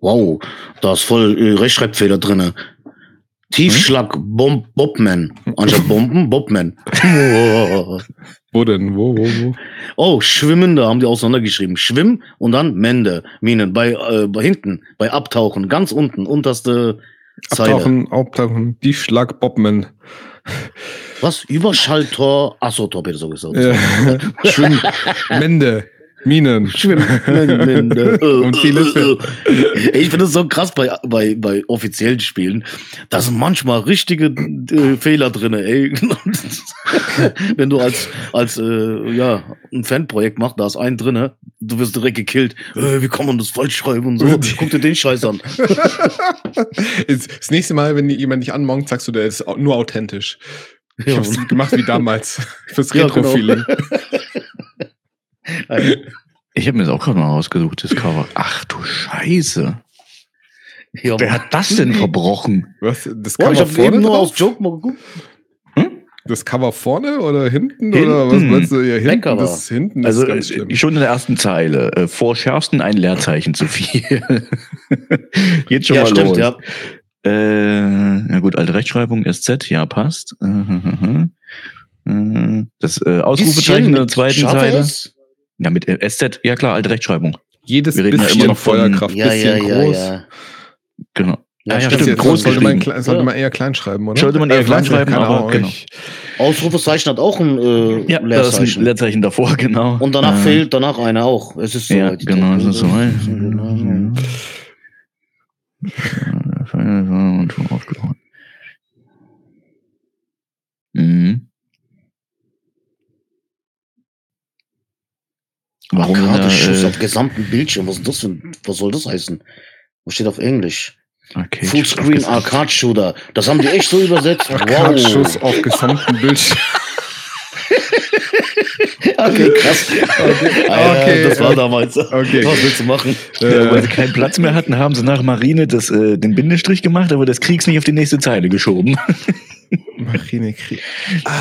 Wow, da ist voll äh, Rechtschreibfehler drinne. Tiefschlag Bomb Bobman. Anstatt Bomben, Bobman. Wo denn? Wo, wo, wo? Oh, Schwimmende haben die auseinandergeschrieben. Schwimm und dann Mende. Minen. Bei, äh, bei hinten, bei Abtauchen, ganz unten, unterste Zeile. Abtauchen, Abtauchen, Tiefschlag, Bobman. Was? Überschalltor. Achso, Torpedo so gesagt. Äh, Schwimm, Mende, Minen. Schwimmmende. Und vieles Ich finde es so krass bei, bei, bei offiziellen Spielen. Da sind manchmal richtige äh, Fehler drinne, ey. Wenn du als, als äh, ja, ein Fanprojekt machst, da ist ein drinne, du wirst direkt gekillt. Äh, wie kann man das falsch schreiben und so? Guck dir den Scheiß an. Das nächste Mal, wenn jemand dich anmongt, sagst du, der ist nur authentisch. Ich hab's gemacht wie damals. Fürs Ja, genau. Ich habe mir das auch gerade mal rausgesucht, das Cover. Ach du Scheiße. Ja, Wer hat das denn verbrochen? Was? Das Cover ich habe vorne eben nur drauf? aus Joke mal geguckt. Das Cover vorne oder hinten? Hinten. Oder was meinst du? Ja, hinten. Das ist hinten. Also ist ganz schlimm. schon in der ersten Zeile. Äh, vor Schärfsten ein Leerzeichen zu viel. Geht schon Ja, mal stimmt, los. ja. Äh, na gut, alte Rechtschreibung, SZ, ja, passt. Äh, Das äh, Ausrufezeichen in der zweiten scharfer Zeile. Ja, mit äh, SZ, ja klar, alte Rechtschreibung. Jedes wir reden ja bisschen immer noch von- Feuerkraft, Ja, ja, bisschen ja, groß. ja. Genau. Ja, Ah, ja, stimmt. Groß sollte, man, sollte Ja. man eher klein schreiben, oder? Sollte man eher Äh, klein schreiben, aber genau. ich- Ausrufezeichen hat auch ein äh, Ja, da ist ein Leerzeichen. Leerzeichen davor, genau. Und danach Äh, fehlt danach einer auch. Es ist so. Ja, die genau, es ist so. Mhm. Und schon aufgehauen. Mhm. Warum denn da, Arcade-Schuss äh, auf gesamten Bildschirm. Was, ist das ein- was soll das heißen? Was steht auf Englisch? okay, Fullscreen Arcade Shooter. Das haben die echt so übersetzt. Arcade-Schuss Wow. auf gesamten Bildschirm. Okay, krass. Okay, Okay, das war damals. Okay. Was willst du machen? Ja, weil sie keinen Platz mehr hatten, haben sie nach Marine das, äh, den Bindestrich gemacht, aber das Kriegs nicht auf die nächste Zeile geschoben. Marinekrieg.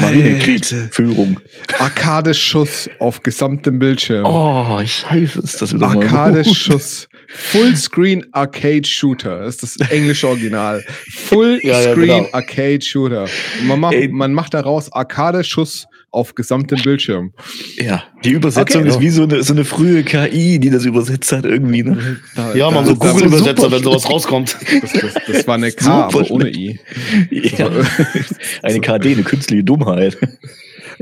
Marinekriegsführung. Arcade-Schuss auf gesamtem Bildschirm. Oh, scheiße, ist das wieder. Arcade-Schuss. Fullscreen Arcade Shooter. Das ist das englische Original. Fullscreen Ja, ja, genau. Arcade Shooter. Man, macht, Ey. man macht daraus Arcade-Schuss auf gesamtem Bildschirm. Ja, die Übersetzung Okay. ist wie so eine, so eine frühe KI, die das übersetzt hat irgendwie. Ne? Da- Ja, man, so Google-Übersetzer, wenn sowas rauskommt. Das, das, das war eine K, Super aber ohne. I. Ja. Eine KD, eine künstliche Dummheit.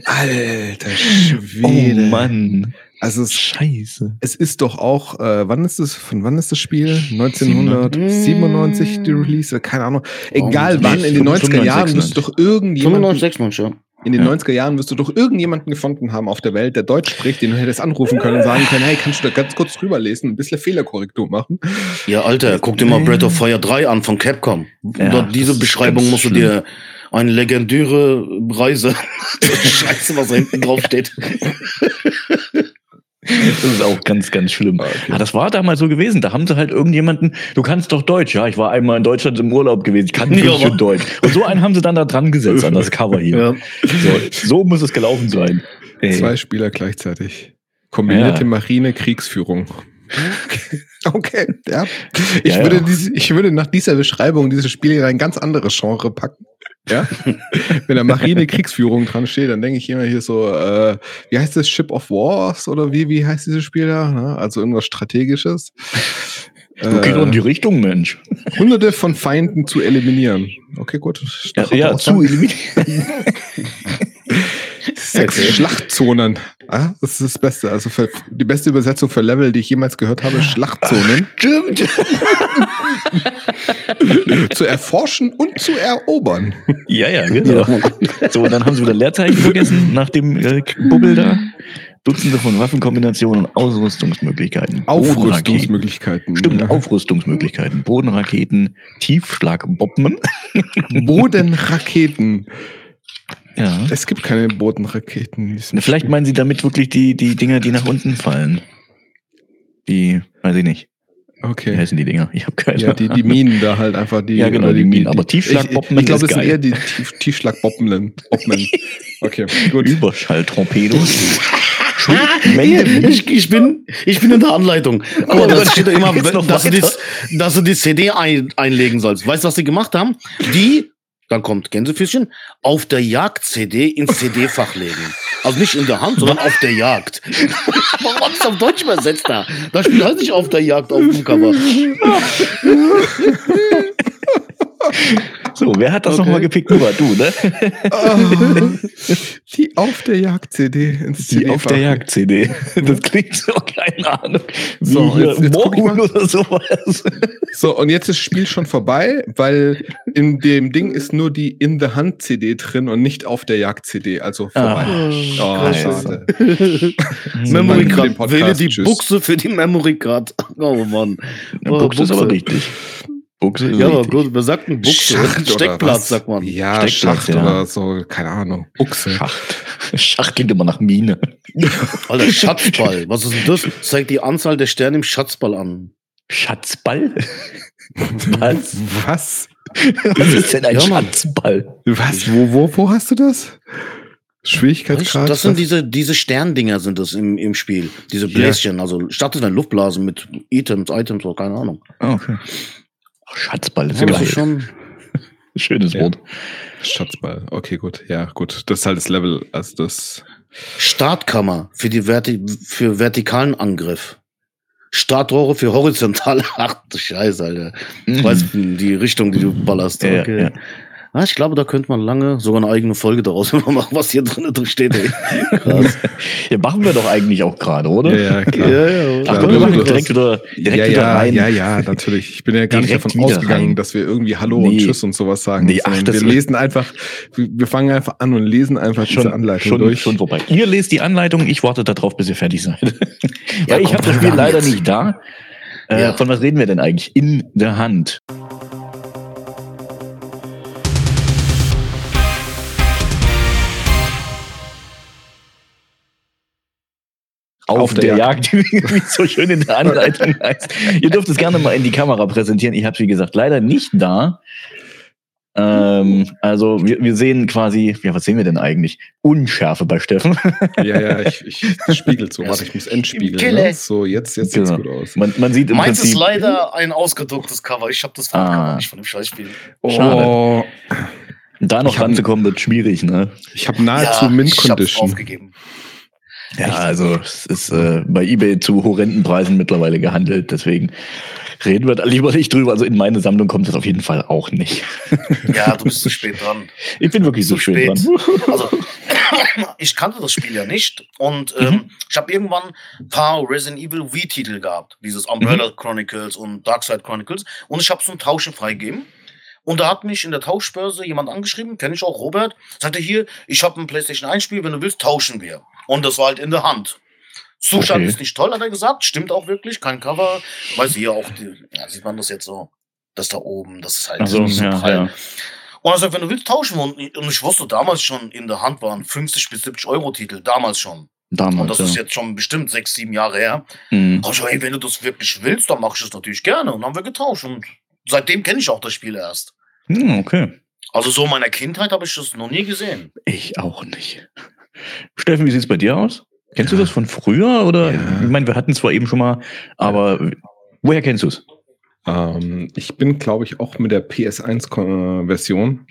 Alter Oh Schwede. Mann, Also es, scheiße. es ist doch auch, äh, wann ist das, von wann ist das Spiel? 1997 die Release? Keine Ahnung. Egal Oh, wann, in den 90er 95, Jahren wirst du doch irgendjemanden, 95, 96, ja. In den Ja. 90er Jahren wirst du doch irgendjemanden gefunden haben auf der Welt, der Deutsch spricht, den du hättest anrufen können und sagen können, hey, kannst du da ganz kurz drüber lesen, ein bisschen Fehlerkorrektur machen? Ja, Alter, guck dir mal Breath of Fire 3 an von Capcom. Ja, Dort diese Beschreibung musst du dir eine legendäre Reise. Scheiße, was da hinten drauf steht. Das ist auch ganz, ganz schlimm. Ah, das war damals so gewesen. Da haben sie halt irgendjemanden, du kannst doch Deutsch. Ja, ich war einmal in Deutschland im Urlaub gewesen. Ich kann nicht aber- Deutsch. Und so einen haben sie dann da dran gesetzt an das Cover hier. Ja. So, so muss es gelaufen sein. Ey. Zwei Spieler gleichzeitig. Kombinierte Ja. Marine-Kriegsführung. Okay, ja. Ich, Ja, würde ja. Diese, ich würde nach dieser Beschreibung dieses Spiel in ein ganz anderes Genre packen. Ja? Wenn da Marine-Kriegsführung dran steht, dann denke ich immer hier so, äh, wie heißt das? Ship of Wars oder wie, wie heißt dieses Spiel da? Ne? Also irgendwas Strategisches. Du geht doch in die Äh, Richtung, Mensch. hunderte von Feinden zu eliminieren. Okay, gut. Ja, ja zu eliminieren. Sechs Okay. Schlachtzonen. Ah, das ist das Beste. Also für, die beste Übersetzung für Level, die ich jemals gehört habe, ist Schlachtzonen. Stimmt. zu erforschen und zu erobern. Ja, ja, genau. So, und dann haben sie wieder Leerzeichen vergessen nach dem äh, Bubbel da. Dutzende von Waffenkombinationen und Ausrüstungsmöglichkeiten. Bodenraketen. Aufrüstungsmöglichkeiten. Stimmt, Ja. Aufrüstungsmöglichkeiten. Bodenraketen, Tiefschlagbomben. Bodenraketen. Ja. Es gibt keine Bodenraketen. Vielleicht Spiel. meinen sie damit wirklich die, die Dinger, die nach unten fallen. Die, weiß ich nicht. Wie Okay. heißen die Dinger? Ich habe keine Ja, die, die Minen da halt einfach die. Ja, genau, oder die Minen. Aber Tiefschlagbomben Ich, ich glaube, es sind eher die Tief, Tiefschlagbomben. Bobmen. Okay, gut. Überschalltorpedos. Ich, ich, bin, ich bin in der Anleitung. Aber das steht ja immer, dass du, die, dass du die CD ein, einlegen sollst. Weißt du, was die gemacht haben? Die, dann kommt Gänsefüßchen, auf der Jagd-CD ins CD-Fach legen. Also nicht in der Hand, sondern auf der Jagd. Warum hast du auf Deutsch übersetzt da? Da steht halt nicht auf der Jagd auf dem Cover. So, wer hat das Okay. nochmal gepickt? Nur du, ne? Die auf der Jagd-CD Die auf der Jagd-CD. Das klingt so, keine Ahnung. Wie So, jetzt- jetzt guck ich Morgul mal. oder sowas. So, und jetzt ist das Spiel schon vorbei, weil in dem Ding ist nur die In the Hand CD drin und nicht auf der Jagd-CD. Also vorbei. Ah, oh, scheiße. schade. Memory Card. Wähle die Tschüss. Buchse für die Memory Card. Oh Mann. Oh, Buchse ist aber Buchse. richtig. Buchse Ja, aber gut, wir sagten Buchse. Schacht Steckplatz, sagt man. Ja, Steckplatz, Schacht ja. oder so, keine Ahnung. Buchse. Schacht. Schacht klingt immer nach Mine. Alter, Schatzball. Was ist denn das? Zeigt die Anzahl der Sterne im Schatzball an. Schatzball? Was? Was? Was ist denn ein Ja. Schatzball? Was? Wo, wo, wo hast du das? Schwierigkeitsgrad? Das sind diese, diese Sterndinger sind das im, im Spiel. Diese Ja. Bläschen. Also startet eine Luftblase mit Items, Items oder keine Ahnung. Ah, Okay. Schatzball ist geil. schon. Schönes Ja. Wort. Schatzball. Okay, gut. Ja, gut. Das ist halt das Level. Also das. Startkammer für die Verti für vertikalen Angriff. Startrohre für horizontal. Ach du Scheiße, Alter. Ich weiß die Richtung, die du ballerst. Ja, Okay. ja. Ah, ich glaube, da könnte man lange sogar eine eigene Folge daraus machen, was hier drin drin steht. Ey. Krass. Ja, machen wir doch eigentlich auch gerade, oder? Ja, ja, klar. ja, Ach Ja, komm, wir machen direkt wieder, direkt ja, wieder ja, rein. ja, ja, natürlich. Ich bin ja gar nicht Direkt davon wieder ausgegangen, rein. dass wir irgendwie Hallo und Nee. Tschüss und sowas sagen. Nee, ach, wir lesen einfach, wir fangen einfach an und lesen einfach diese Anleitung schon, durch. schon vorbei. Ihr lest die Anleitung, ich warte darauf, bis ihr fertig seid. Ja, Weil ich habe das Spiel leider jetzt. nicht da. Äh, Ja. Von was reden wir denn eigentlich? In der Hand. Auf, Auf der, der Jagd, wie es so schön in der Anleitung heißt. Ihr dürft es gerne mal in die Kamera präsentieren. Ich habe es, wie gesagt, leider nicht da. Ähm, also wir, wir sehen quasi, ja, was sehen wir denn eigentlich? Unschärfe bei Steffen. Ja, ja, ich, ich das spiegelt so. Warte, ich muss entspiegeln. Ne? So, jetzt, jetzt sieht's Genau. gut aus. Man, man sieht im Meins ist Prinzip. leider ein ausgedrucktes Cover. Ich habe das Ah. Nicht von dem Scheißspiel. Oh, Da noch Ich ranzukommen wird schwierig, ne? ich habe nahezu Mint ich hab's Condition. aufgegeben. Ja, also es ist äh, bei eBay zu horrenden Preisen mittlerweile gehandelt, deswegen reden wir da lieber nicht drüber. Also in meine Sammlung kommt es auf jeden Fall auch nicht. Ja, du bist zu spät dran. Ich bin wirklich so Zu spät spät. dran. Also, ich kannte das Spiel ja nicht und ähm, ich habe irgendwann ein paar Resident Evil V-Titel gehabt. Dieses Umbrella Chronicles und Darkside Chronicles. Und ich habe so ein Tauschen freigegeben. Und da hat mich in der Tauschbörse jemand angeschrieben, kenne ich auch, Robert, sagte hier, ich habe ein PlayStation 1 Spiel, wenn du willst, tauschen wir. Und das war halt in der Hand. Zustand Okay. ist nicht toll, hat er gesagt, stimmt auch wirklich, kein Cover. Weiß hier auch, die, ja, sieht man das jetzt so, das da oben, das ist halt Also, nicht so ja, prall. ja. Und er sagt, wenn du willst, tauschen wir. Und ich- und ich wusste damals schon, in der Hand waren 50 bis 70 Euro Titel, damals schon. Und Damals, das ja. ist jetzt schon bestimmt sechs, sieben Jahre her. Mhm. Und ich so, hey, wenn du das wirklich willst, dann mache ich das natürlich gerne. Und dann haben wir getauscht. Und seitdem kenne ich auch das Spiel erst. Hm, okay. Also so in meiner Kindheit habe ich das noch nie gesehen. Ich auch nicht. Steffen, wie sieht's bei dir aus? Kennst du das von früher? Oder Ja. ich meine, wir hatten es zwar eben schon mal, aber woher kennst du es? Ähm, ich bin, glaube ich, auch mit der PS1-Version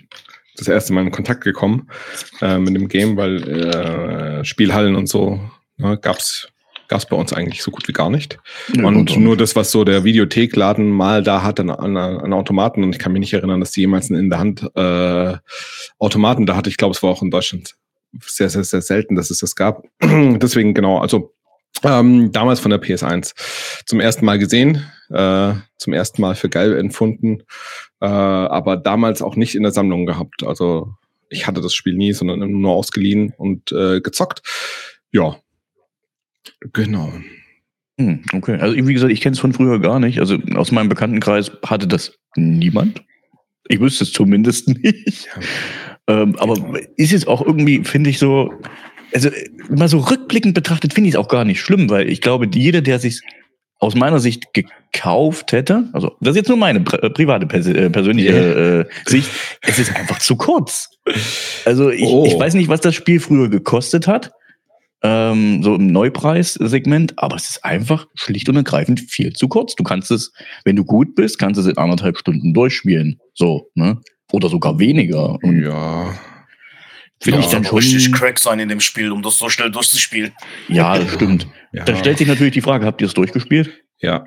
das erste Mal in Kontakt gekommen äh, mit dem Game, weil äh, Spielhallen und so ne, gab's gab's bei uns eigentlich so gut wie gar nicht. Und nur das, was so der Videothekladen mal da hat an, an, an Automaten, und ich kann mich nicht erinnern, dass die jemals einen in der Hand äh, Automaten da hatte. Ich glaube, es war auch in Deutschland sehr, sehr, sehr selten, dass es das gab. Deswegen genau, also ähm, damals von der PS1 zum ersten Mal gesehen, äh, zum ersten Mal für geil empfunden, äh, aber damals auch nicht in der Sammlung gehabt. Also ich hatte das Spiel nie, sondern nur ausgeliehen und äh, gezockt. Ja, genau. Hm, okay. Also wie gesagt, ich kenne es von früher gar nicht. Also aus meinem Bekanntenkreis hatte das niemand. Ich wüsste es zumindest nicht. Ähm, aber ist jetzt auch irgendwie, finde ich so, also mal so rückblickend betrachtet, finde ich es auch gar nicht schlimm, weil ich glaube, jeder, der sich aus meiner Sicht gekauft hätte, also das ist jetzt nur meine pri äh, private pers äh, persönliche äh, Sicht, es ist einfach zu kurz. Also ich, Oh. ich weiß nicht, was das Spiel früher gekostet hat. ähm, so im Neupreissegment, aber es ist einfach schlicht und ergreifend viel zu kurz. Du kannst es, wenn du gut bist, kannst du es in anderthalb Stunden durchspielen. So, ne? Oder sogar weniger. Und Ja. finde Ja, ich dann schon. richtig Crack sein in dem Spiel, um das so schnell durchzuspielen. Ja, das stimmt. Ja. Da stellt sich natürlich die Frage, habt ihr es durchgespielt? ja.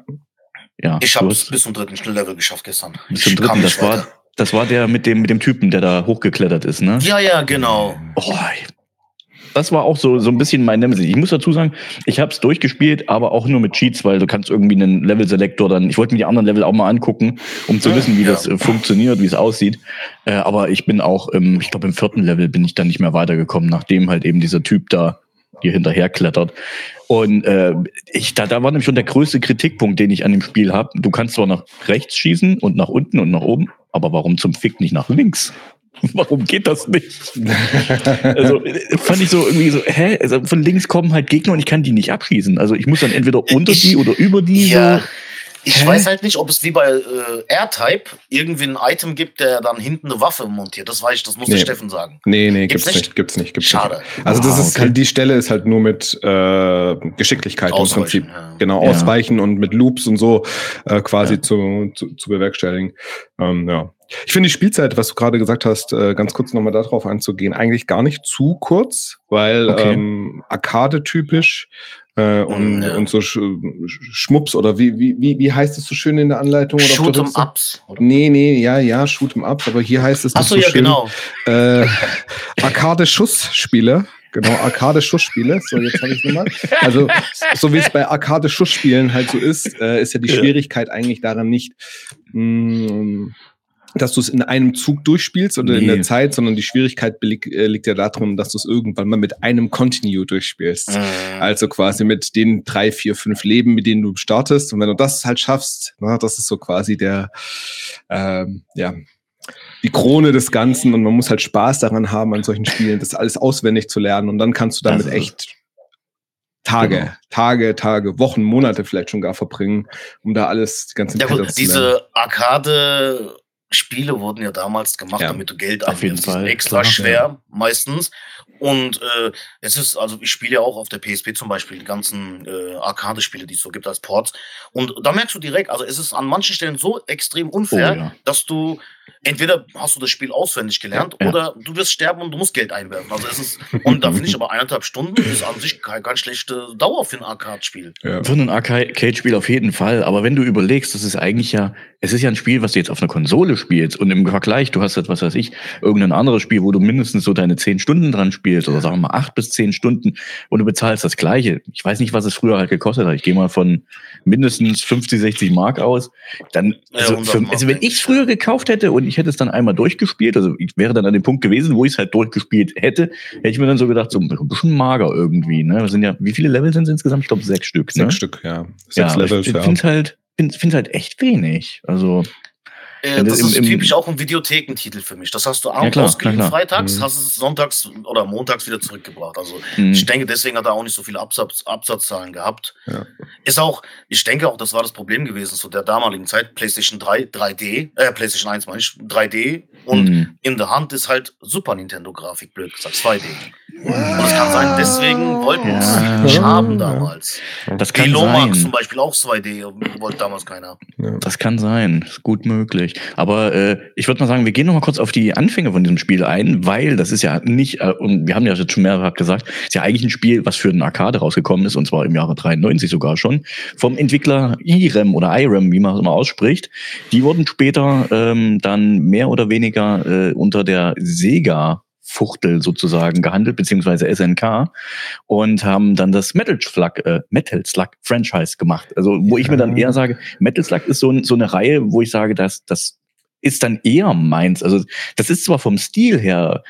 Ja. Ich habe es bis zum dritten Schnelllevel geschafft gestern. bis zum dritten. Das war, das war der mit dem, mit dem Typen, der da hochgeklettert ist, ne? Ja, ja, genau. Oh, das war auch so, so ein bisschen mein Nemesis. Ich muss dazu sagen, ich habe es durchgespielt, aber auch nur mit Cheats, weil du kannst irgendwie einen Level-Selektor dann, ich wollte mir die anderen Level auch mal angucken, um zu wissen, wie ja. das äh, funktioniert, wie es aussieht. Äh, aber ich bin auch, im, ich glaube, im vierten Level bin ich dann nicht mehr weitergekommen, nachdem halt eben dieser Typ da hier hinterher klettert. Und äh, ich, da, da war nämlich schon der größte Kritikpunkt, den ich an dem Spiel habe. Du kannst zwar nach rechts schießen und nach unten und nach oben, aber warum zum Fick nicht nach links? Warum geht das nicht? Also äh, fand ich so irgendwie so, hä? Also von links kommen halt Gegner und ich kann die nicht abschießen. Also ich muss dann entweder unter Ich- die oder über die. Ja. So. Ich Hä? weiß halt nicht, ob es wie bei äh, R-Type irgendwie ein Item gibt, der dann hinten eine Waffe montiert. Das weiß ich, das muss Nee. der Steffen sagen. Nee, nee, Gibt's gibt's nicht? nicht, gibt's nicht, gibt's Schade. nicht. Also das Ah, ist okay. halt, die Stelle ist halt nur mit äh, Geschicklichkeit im Ausweichen, Prinzip. ja. Genau, Ja. ausweichen und mit Loops und so äh, quasi Ja. zu, zu, zu bewerkstelligen. Ähm, ja. Ich finde die Spielzeit, was du gerade gesagt hast, äh, ganz kurz nochmal darauf einzugehen, eigentlich gar nicht zu kurz, weil Okay. ähm, Arcade-typisch äh, und, Mm, ja. und so Sch Schmups oder wie, wie, wie, wie heißt es so schön in der Anleitung? Oder Shoot'em Rüstung? Ups. oder? Nee, nee, ja, ja, Shoot'em Ups, aber hier heißt es Achso, so ja, schön, genau. äh, Arcade-Schussspiele. Genau, Arcade-Schussspiele. So, jetzt habe ich nochmal. Also, so wie es bei Arcade-Schussspielen halt so ist, äh, ist ja die. Schwierigkeit eigentlich daran nicht, mh, dass du es in einem Zug durchspielst oder in Nee. der Zeit, sondern die Schwierigkeit äh, liegt ja darin, dass du es irgendwann mal mit einem Continue durchspielst. Mhm. Also quasi mit den drei, vier, fünf Leben, mit denen du startest. Und wenn du das halt schaffst, na, das ist so quasi der, ähm, ja, die Krone des Ganzen. Und man muss halt Spaß daran haben, an solchen Spielen, das alles auswendig zu lernen. Und dann kannst du damit echt Tage, Genau. Tage, Tage, Wochen, Monate vielleicht schon gar verbringen, um da alles, die ganzen Ja gut, zu lernen. Arcade-Spiele wurden ja damals gemacht, Ja, damit du Geld auf jeden Fall, extra klar, schwer, meistens. Und äh, es ist, also ich spiele ja auch auf der PSP zum Beispiel die ganzen äh, Arcade-Spiele, die es so gibt als Ports. Und da merkst du direkt, also es ist an manchen Stellen so extrem unfair, Oh, ja. dass du entweder hast du das Spiel auswendig gelernt Ja. oder du wirst sterben und du musst Geld einwerfen. Also es ist, und da finde ich aber eineinhalb Stunden ist an sich keine, keine schlechte Dauer für ein Arcade-Spiel. ja. Für ein Arcade-Spiel auf jeden Fall. Aber wenn du überlegst, das ist eigentlich ja, es ist ja ein Spiel, was du jetzt auf einer Konsole spielst. Und im Vergleich, du hast jetzt, was weiß ich, irgendein anderes Spiel, wo du mindestens so deine zehn Stunden dran spielst oder sagen wir mal acht bis zehn Stunden und du bezahlst das Gleiche. Ich weiß nicht, was es früher halt gekostet hat. Ich gehe mal von mindestens 50, 60 Mark aus. Dann, also, 100 für, also wenn ich es früher gekauft hätte und ich hätte es dann einmal durchgespielt, also ich wäre dann an dem Punkt gewesen, wo ich es halt durchgespielt hätte, hätte ich mir dann so gedacht, so ein bisschen mager irgendwie. Ne? Das sind ja, wie viele Level sind es insgesamt? Ich glaube sechs Stück. Sechs ne? Stück, ja. Sechs ja, Levels, ich ja. finde halt, find, find halt echt wenig. Also, Äh, das das im- ist im- typisch auch ein Videothekentitel für mich. Das hast du Ja, abends klar, ausgeliehen, freitags, Mhm. hast es sonntags oder montags wieder zurückgebracht. Also mh, ich denke, deswegen hat er auch nicht so viele Absatz, Absatzzahlen gehabt. Ja. Ist auch, ich denke auch, das war das Problem gewesen zu der damaligen Zeit. PlayStation 3, 3D, äh, PlayStation 1 meine ich, 3D und mh. in der Hand ist halt Super Nintendo-Grafik, blöd gesagt, 2D. Und es kann sein, deswegen wollten es Ja. nicht haben damals. das kann Velomax zum sein. Beispiel auch 2D, wollte damals keiner. Das kann sein, ist gut möglich. Aber äh, ich würde mal sagen, wir gehen noch mal kurz auf die Anfänge von diesem Spiel ein, weil das ist ja nicht, äh, und wir haben ja jetzt schon mehrfach gesagt, ist ja eigentlich ein Spiel, was für den Arcade rausgekommen ist, und zwar im Jahre 93 sogar schon, vom Entwickler IREM oder IREM, wie man es immer ausspricht. Die wurden später ähm, dann mehr oder weniger äh, unter der Sega Fuchtel sozusagen gehandelt, beziehungsweise SNK und haben dann das Metal Slug, äh, Metal Slug Franchise gemacht. Also, wo ich mir dann eher sage, Metal Slug ist so, so eine Reihe, wo ich sage, dass das ist dann eher meins. Also, das ist zwar vom Stil her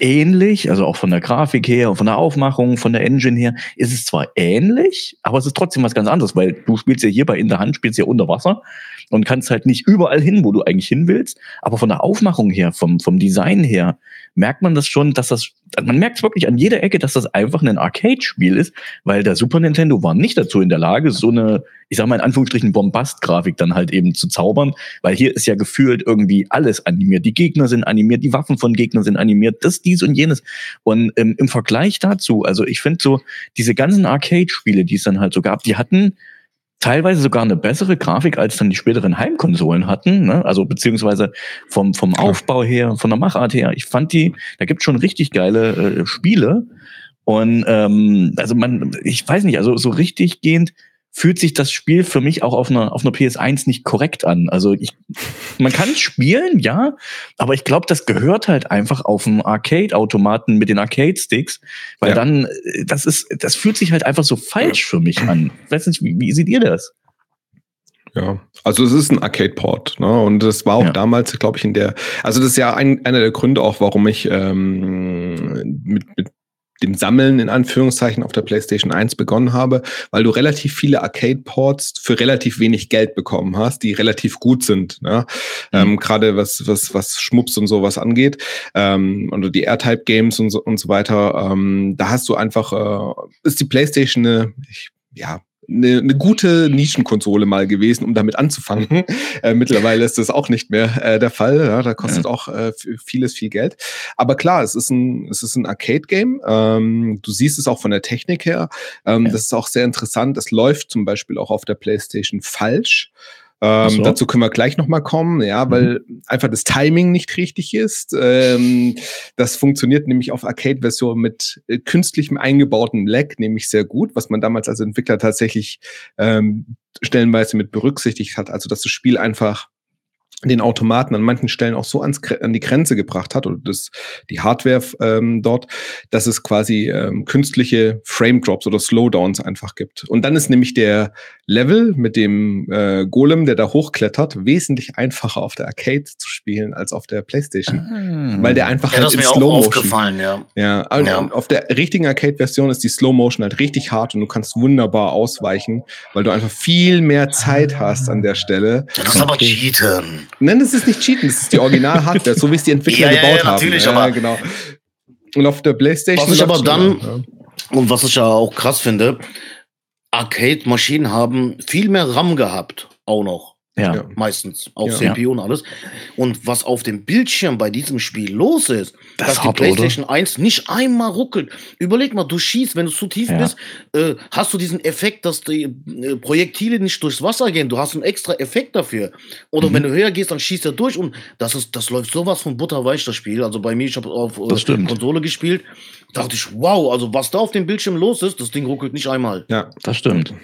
ähnlich, also auch von der Grafik her und von der Aufmachung, von der Engine her, ist es zwar ähnlich, aber es ist trotzdem was ganz anderes, weil du spielst ja hier bei In der Hand, spielst ja unter Wasser und kannst halt nicht überall hin, wo du eigentlich hin willst. Aber von der Aufmachung her, vom, vom Design her, merkt man das schon, dass das, man merkt wirklich an jeder Ecke, dass das einfach ein Arcade-Spiel ist, weil der Super Nintendo war nicht dazu in der Lage, so eine, ich sag mal in Anführungsstrichen, Bombast-Grafik dann halt eben zu zaubern, weil hier ist ja gefühlt irgendwie alles animiert. Die Gegner sind animiert, die Waffen von Gegnern sind animiert, das, dies und jenes. Und ähm, im Vergleich dazu, also ich finde so, diese ganzen Arcade-Spiele, die es dann halt so gab, die hatten teilweise sogar eine bessere Grafik als dann die späteren Heimkonsolen hatten, ne? also beziehungsweise vom, vom Aufbau her, von der Machart her. Ich fand die, da gibt schon richtig geile äh, Spiele. Und ähm, also man, ich weiß nicht, also so richtig gehend fühlt sich das Spiel für mich auch auf einer, auf einer PS1 nicht korrekt an. Also ich, man kann es spielen, ja, aber ich glaube, das gehört halt einfach auf dem Arcade-Automaten mit den Arcade-Sticks, weil ja. dann, äh, das ist, das fühlt sich halt einfach so falsch für mich an. Ich weiß nicht, wie, wie seht ihr das? Ja, also es ist ein Arcade-Port, ne? Und das war auch ja. damals, glaube ich, in der, also das ist ja ein, einer der Gründe auch, warum ich ähm, mit, mit dem Sammeln in Anführungszeichen auf der PlayStation 1 begonnen habe, weil du relativ viele Arcade-Ports für relativ wenig Geld bekommen hast, die relativ gut sind. Ne? Mhm. Ähm, Gerade was, was, was Schmups und sowas angeht. Ähm, oder die Airtype-Games und so, und so weiter. Ähm, da hast du einfach, äh, ist die PlayStation eine, ich, ja, eine, eine gute Nischenkonsole mal gewesen, um damit anzufangen. Äh, mittlerweile ist das auch nicht mehr äh, der Fall. Ja, da kostet ja. auch äh, vieles viel Geld. Aber klar, es ist ein, es ist ein Arcade-Game. Ähm, du siehst es auch von der Technik her. Ähm, ja. Das ist auch sehr interessant. Es läuft zum Beispiel auch auf der PlayStation falsch. Ähm, so. Dazu können wir gleich nochmal kommen, ja, mhm. weil einfach das Timing nicht richtig ist. Ähm, das funktioniert nämlich auf Arcade-Version mit äh, künstlichem eingebauten Lag nämlich sehr gut, was man damals als Entwickler tatsächlich ähm, stellenweise mit berücksichtigt hat. Also dass das Spiel einfach den Automaten an manchen Stellen auch so ans, an die Grenze gebracht hat oder das, die Hardware ähm, dort, dass es quasi ähm, künstliche Frame Drops oder Slowdowns einfach gibt. Und dann ist nämlich der Level mit dem äh, Golem, der da hochklettert, wesentlich einfacher auf der Arcade zu spielen als auf der PlayStation, ah. weil der einfach ja, halt in Slow Motion. Ja, ja, also ja. auf der richtigen Arcade-Version ist die Slow Motion halt richtig hart und du kannst wunderbar ausweichen, weil du einfach viel mehr Zeit hast an der Stelle. Das ist aber Cheaten. Nein, das ist nicht Cheaten, das ist die Original-Hardware, so wie es die Entwickler ja, gebaut ja, natürlich, haben. Ja, genau. Und auf der Playstation. Was ich aber dann, und was ich ja auch krass finde, Arcade-Maschinen haben viel mehr RAM gehabt, auch noch. Ja. Meistens. Auch ja. CPU und alles. Und was auf dem Bildschirm bei diesem Spiel los ist, das dass die PlayStation oder? 1 nicht einmal ruckelt. Überleg mal, du schießt, wenn du zu tief ja. bist, äh, hast du diesen Effekt, dass die äh, Projektile nicht durchs Wasser gehen. Du hast einen extra Effekt dafür. Oder mhm. wenn du höher gehst, dann schießt er durch und das ist, das läuft sowas von butterweich, das Spiel. Also bei mir, ich habe auf äh, Konsole gespielt, dachte ich, wow, also was da auf dem Bildschirm los ist, das Ding ruckelt nicht einmal. Ja, das stimmt.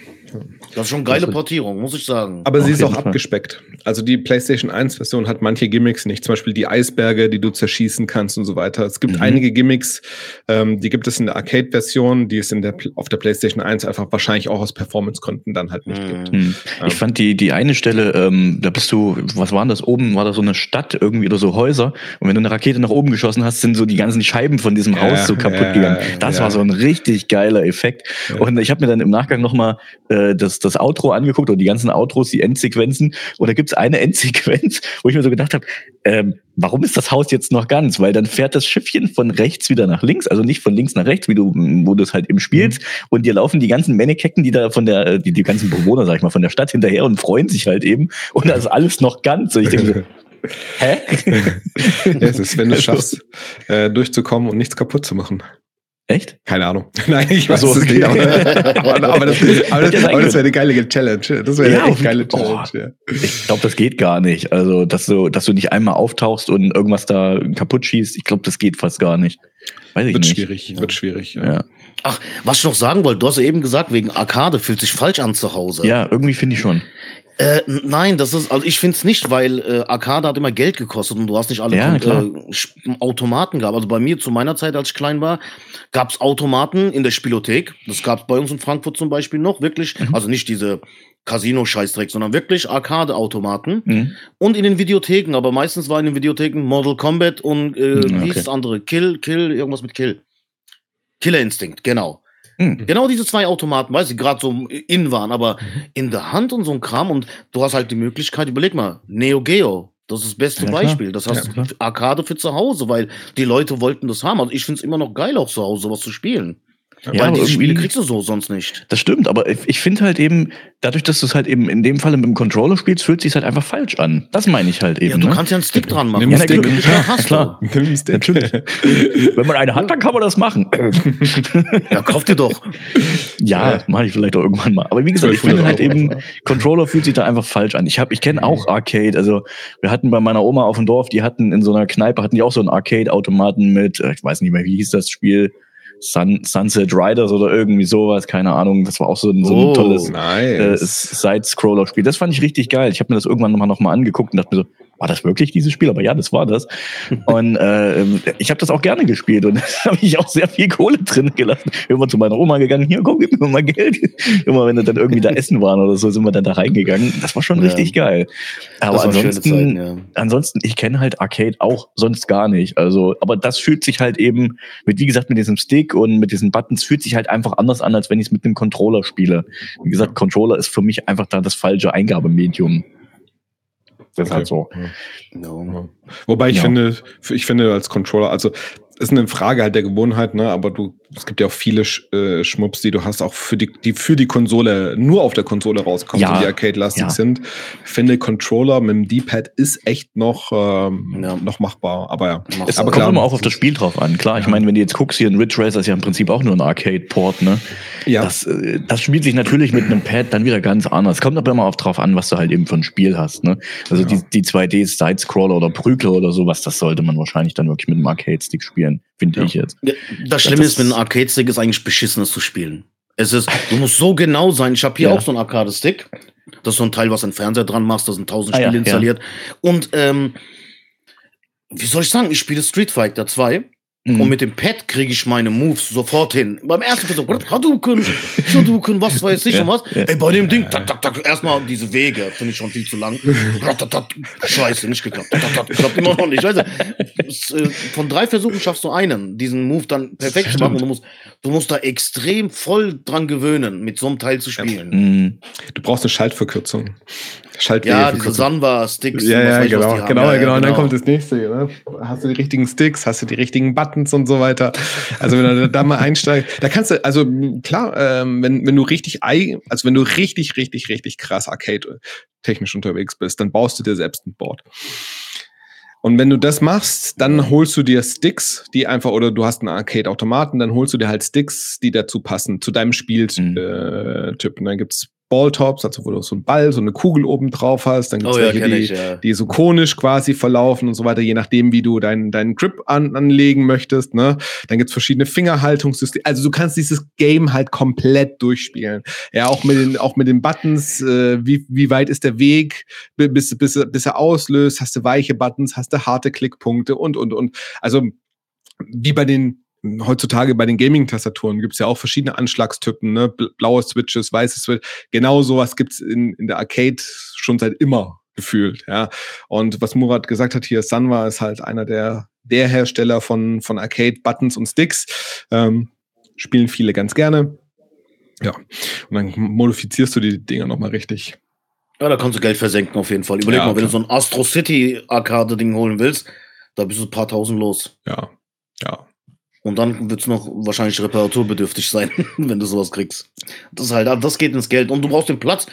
Das ist schon geile Portierung, muss ich sagen. Aber sie ist auch Fall. abgespeckt. Also die PlayStation 1 Version hat manche Gimmicks nicht. Zum Beispiel die Eisberge, die du zerschießen kannst und so weiter. Es gibt mhm. einige Gimmicks, ähm, die gibt es in der Arcade-Version, die es in der, auf der PlayStation 1 einfach wahrscheinlich auch aus Performance-Gründen dann halt nicht mhm. gibt. Mhm. Ich ähm. fand die, die eine Stelle, ähm, da bist du, was war das? Oben war da so eine Stadt irgendwie oder so Häuser. Und wenn du eine Rakete nach oben geschossen hast, sind so die ganzen Scheiben von diesem Haus so kaputt ja, gegangen. Das ja. war so ein richtig geiler Effekt. Ja. Und ich habe mir dann im Nachgang nochmal äh, das, das Outro angeguckt und die ganzen Outros, die Endsequenzen. Und da gibt's eine Endsequenz, wo ich mir so gedacht habe, ähm, warum ist das Haus jetzt noch ganz? Weil dann fährt das Schiffchen von rechts wieder nach links, also nicht von links nach rechts, wie du, wo du es halt eben spielst. Mhm. Und dir laufen die ganzen Männekecken, die da von der, die, die ganzen Bewohner, sag ich mal, von der Stadt hinterher und freuen sich halt eben. Und das ist alles noch ganz. Und ich denke so, Hä? es ist, wenn du es schaffst, äh, durchzukommen und nichts kaputt zu machen. Echt? Keine Ahnung. Nein, ich weiß so, es nicht. Aber, aber, aber das, aber das, das wäre eine geile Challenge. Das wäre ja, eine echt geile Challenge. Oh, ja. Ich glaube, das geht gar nicht. Also, dass du, dass du nicht einmal auftauchst und irgendwas da kaputt schießt, ich glaube, das geht fast gar nicht. Weiß ich wird nicht. schwierig, wird schwierig. Ja. ja. Ach, was ich noch sagen wollte, du hast ja eben gesagt, wegen Arcade fühlt sich falsch an zu Hause. Ja, irgendwie finde ich schon. Äh, nein, das ist, also ich finde es nicht, weil äh, Arcade hat immer Geld gekostet und du hast nicht alle ja, äh, Automaten gehabt. Also bei mir zu meiner Zeit, als ich klein war, gab es Automaten in der Spielothek. Das gab es bei uns in Frankfurt zum Beispiel noch, wirklich. Mhm. Also nicht diese Casino-Scheißdreck, sondern wirklich Arcade-Automaten. Mhm. Und in den Videotheken, aber meistens war in den Videotheken Model Combat und äh, okay. wie ist das andere? Kill, Kill, irgendwas mit Kill. Killer Instinct, genau. Hm. Genau diese zwei Automaten, weißt du, gerade so in waren, aber mhm. in der Hand und so ein Kram und du hast halt die Möglichkeit, überleg mal, Neo Geo, das ist das beste ja, Beispiel. Das heißt ja, Arcade für zu Hause, weil die Leute wollten das haben. Also ich finde es immer noch geil, auch zu Hause sowas zu spielen. Ja, Weil diese Spiele kriegst du so sonst nicht. Das stimmt, aber ich finde halt eben, dadurch, dass du es halt eben in dem Fall mit dem Controller spielst, fühlt es sich halt einfach falsch an. Das meine ich halt eben. Ja, du ne? kannst ja einen Stick dran machen. Ja, Stick. Ja, hast klar. Nimm Stick. Natürlich. Wenn man eine hat, dann kann man das machen. ja, kauf dir doch. Ja, mache ich vielleicht auch irgendwann mal. Aber wie gesagt, ich finde halt eben, Controller fühlt sich da einfach falsch an. Ich habe, ich kenne auch Arcade. Also wir hatten bei meiner Oma auf dem Dorf, die hatten in so einer Kneipe, hatten die auch so einen Arcade-Automaten mit, äh, ich weiß nicht mehr, wie hieß das Spiel Sun, Sunset Riders oder irgendwie sowas, keine Ahnung. Das war auch so ein, so ein oh, tolles nice. äh, Side-Scroller-Spiel. Das fand ich richtig geil. Ich habe mir das irgendwann nochmal noch mal angeguckt und dachte mir so, war das wirklich dieses Spiel? Aber ja, das war das. und äh, ich habe das auch gerne gespielt und da habe ich auch sehr viel Kohle drin gelassen. Immer zu meiner Oma gegangen, hier, komm, gib mir mal Geld. Immer wenn wir dann irgendwie da essen waren oder so, sind wir dann da reingegangen. Das war schon ja. richtig geil. Aber ansonsten, Zeiten, ja. ansonsten, ich kenne halt Arcade auch sonst gar nicht. Also, aber das fühlt sich halt eben mit, wie gesagt, mit diesem Stick und mit diesen Buttons fühlt sich halt einfach anders an, als wenn ich es mit einem Controller spiele. Wie gesagt, Controller ist für mich einfach da das falsche Eingabemedium. Das ist halt so. Ja. Wobei ich ja. finde, ich finde als Controller, also ist eine Frage halt der Gewohnheit, ne? Aber du, es gibt ja auch viele äh, Schmups, die du hast, auch für die, die für die Konsole, nur auf der Konsole rauskommen, ja. die Arcade-lastig ja. sind. Ich finde, Controller mit dem D-Pad ist echt noch, ähm, ja. noch machbar. Aber ja. Es aber kommt immer auch auf das Spiel drauf an. Klar, ich meine, wenn du jetzt guckst, hier in Ridge Racer ist ja im Prinzip auch nur ein Arcade-Port, ne? Ja. Das, äh, das spielt sich natürlich mit einem Pad dann wieder ganz anders. Es kommt aber immer auch drauf an, was du halt eben für ein Spiel hast, ne? Also die, die 2D-Side-Scroller oder Prügler oder sowas, das sollte man wahrscheinlich dann wirklich mit einem Arcade-Stick spielen spielen, finde ja. ich jetzt. Das Schlimme das ist, mit einem Arcade-Stick ist eigentlich beschissenes zu spielen. Es ist, du musst so genau sein. Ich habe hier ja. auch so einen Arcade-Stick. Das ist so ein Teil, was ein Fernseher dran machst, da sind tausend Spiele ah, ja, installiert. Und ähm, wie soll ich sagen, ich spiele Street Fighter 2 Mhm. Und mit dem Pad kriege ich meine Moves sofort hin. Beim ersten Versuch, Hadouken, Hadouken, was weiß ich ja, und was. Ja. Ey, bei dem Ding, tak, tak, tak, erstmal diese Wege, finde ich schon viel zu lang. Scheiße, nicht geklappt. Klappt immer noch nicht. Du, äh, von drei Versuchen schaffst du einen, diesen Move dann perfekt zu machen. Du musst, du musst da extrem voll dran gewöhnen, mit so einem Teil zu spielen. Mhm. Du brauchst eine Schaltverkürzung. Schaltwege. Ja, diese Sanwa-Sticks. Ja, ja, genau, genau, genau, ja, genau. Und dann kommt das nächste. Ne? Hast du die richtigen Sticks, hast du die richtigen Buttons und so weiter. Also wenn du da mal einsteigst, da kannst du, also klar, ähm, wenn, wenn du richtig, also wenn du richtig, richtig, richtig krass Arcade-technisch unterwegs bist, dann baust du dir selbst ein Board. Und wenn du das machst, dann holst du dir Sticks, die einfach, oder du hast einen Arcade-Automaten, dann holst du dir halt Sticks, die dazu passen, zu deinem Spieltyp. Mhm. Äh, und dann gibt's Balltops, also wo du so einen Ball, so eine Kugel oben drauf hast. Dann gibt es oh, ja, die, ich, ja. die so konisch quasi verlaufen und so weiter, je nachdem, wie du deinen deinen Grip an, anlegen möchtest. Ne? Dann gibt es verschiedene Fingerhaltungssysteme. Also du kannst dieses Game halt komplett durchspielen. Ja, auch mit den, auch mit den Buttons, äh, wie, wie weit ist der Weg, bis, bis, bis er auslöst, hast du weiche Buttons, hast du harte Klickpunkte und, und, und. Also wie bei den heutzutage bei den Gaming-Tastaturen gibt es ja auch verschiedene Anschlagstypen, ne? blaue Switches, weiße Switches. Genau sowas gibt es in, in der Arcade schon seit immer gefühlt. Ja. Und was Murat gesagt hat hier, Sanwa ist halt einer der, der Hersteller von, von Arcade-Buttons und Sticks. Ähm, spielen viele ganz gerne. Ja. Und dann modifizierst du die Dinger nochmal richtig. Ja, da kannst du Geld versenken auf jeden Fall. Überleg ja, mal, wenn du so ein Astro City Arcade-Ding holen willst, da bist du ein paar tausend los. Ja, ja. Und dann wird es noch wahrscheinlich reparaturbedürftig sein, wenn du sowas kriegst. Das ist halt, das geht ins Geld. Und du brauchst den Platz.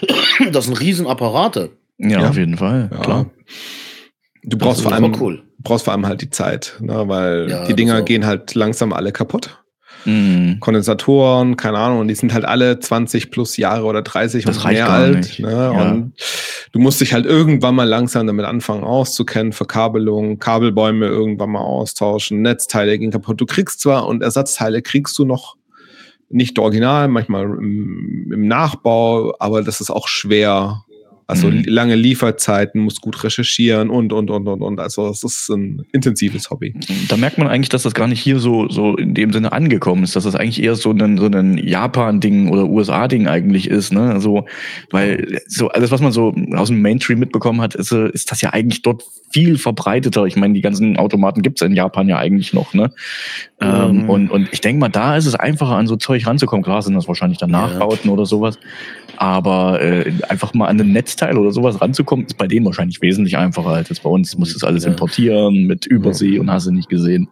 Das sind Riesenapparate. Ja, ja. auf jeden Fall, ja. klar. Du brauchst vor allem, cool. brauchst vor allem halt die Zeit, ne? weil ja, die Dinger gehen halt langsam alle kaputt. Mhm. Kondensatoren, keine Ahnung, und die sind halt alle 20 plus Jahre oder 30 das und mehr alt. Ne? Ja. Und du musst dich halt irgendwann mal langsam damit anfangen auszukennen, Verkabelung, Kabelbäume irgendwann mal austauschen, Netzteile gehen kaputt. Du kriegst zwar und Ersatzteile kriegst du noch nicht original, manchmal im, im Nachbau, aber das ist auch schwer Also Mhm. lange Lieferzeiten, musst gut recherchieren und, und, und, und, und. Also es ist ein intensives Hobby. Da merkt man eigentlich, dass das gar nicht hier so, so in dem Sinne angekommen ist, dass das eigentlich eher so ein, so ein Japan-Ding oder USA-Ding eigentlich ist, ne? Also, weil so alles, was man so aus dem Mainstream mitbekommen hat, ist, äh, ist das ja eigentlich dort viel verbreiteter. Ich meine, die ganzen Automaten gibt's in Japan ja eigentlich noch, ne? Ähm, Mhm. und, und ich denke mal, da ist es einfacher, an so Zeug ranzukommen. Klar sind das wahrscheinlich dann Ja. Nachbauten oder sowas. Aber äh, einfach mal an ein Netzteil oder sowas ranzukommen, ist bei denen wahrscheinlich wesentlich einfacher als jetzt bei uns. Muss das alles Ja. importieren mit Übersee und hast du nicht gesehen.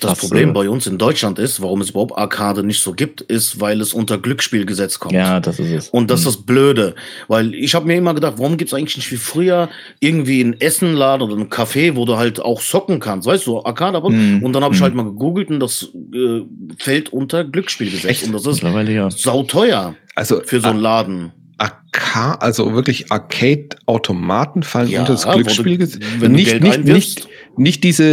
Das, Das, Problem äh, bei uns in Deutschland ist, warum es überhaupt Arcade nicht so gibt, ist, weil es unter Glücksspielgesetz kommt. Ja, das ist es. Und das ist Mhm. das Blöde, weil ich habe mir immer gedacht, warum gibt's eigentlich nicht wie früher irgendwie einen Essenladen oder einen Café, wo du halt auch zocken kannst, weißt du, Arcade. Aber Mhm. Und dann habe ich Mhm. halt mal gegoogelt und das äh, fällt unter Glücksspielgesetz. Echt? Und das ist mittlerweile ja. sauteuer Also für so einen Laden. Arca also wirklich Arcade-Automaten fallen Ja, unter das Glücksspielgesetz. wenn du Nicht, Geld nicht, einwirfst. nicht, nicht diese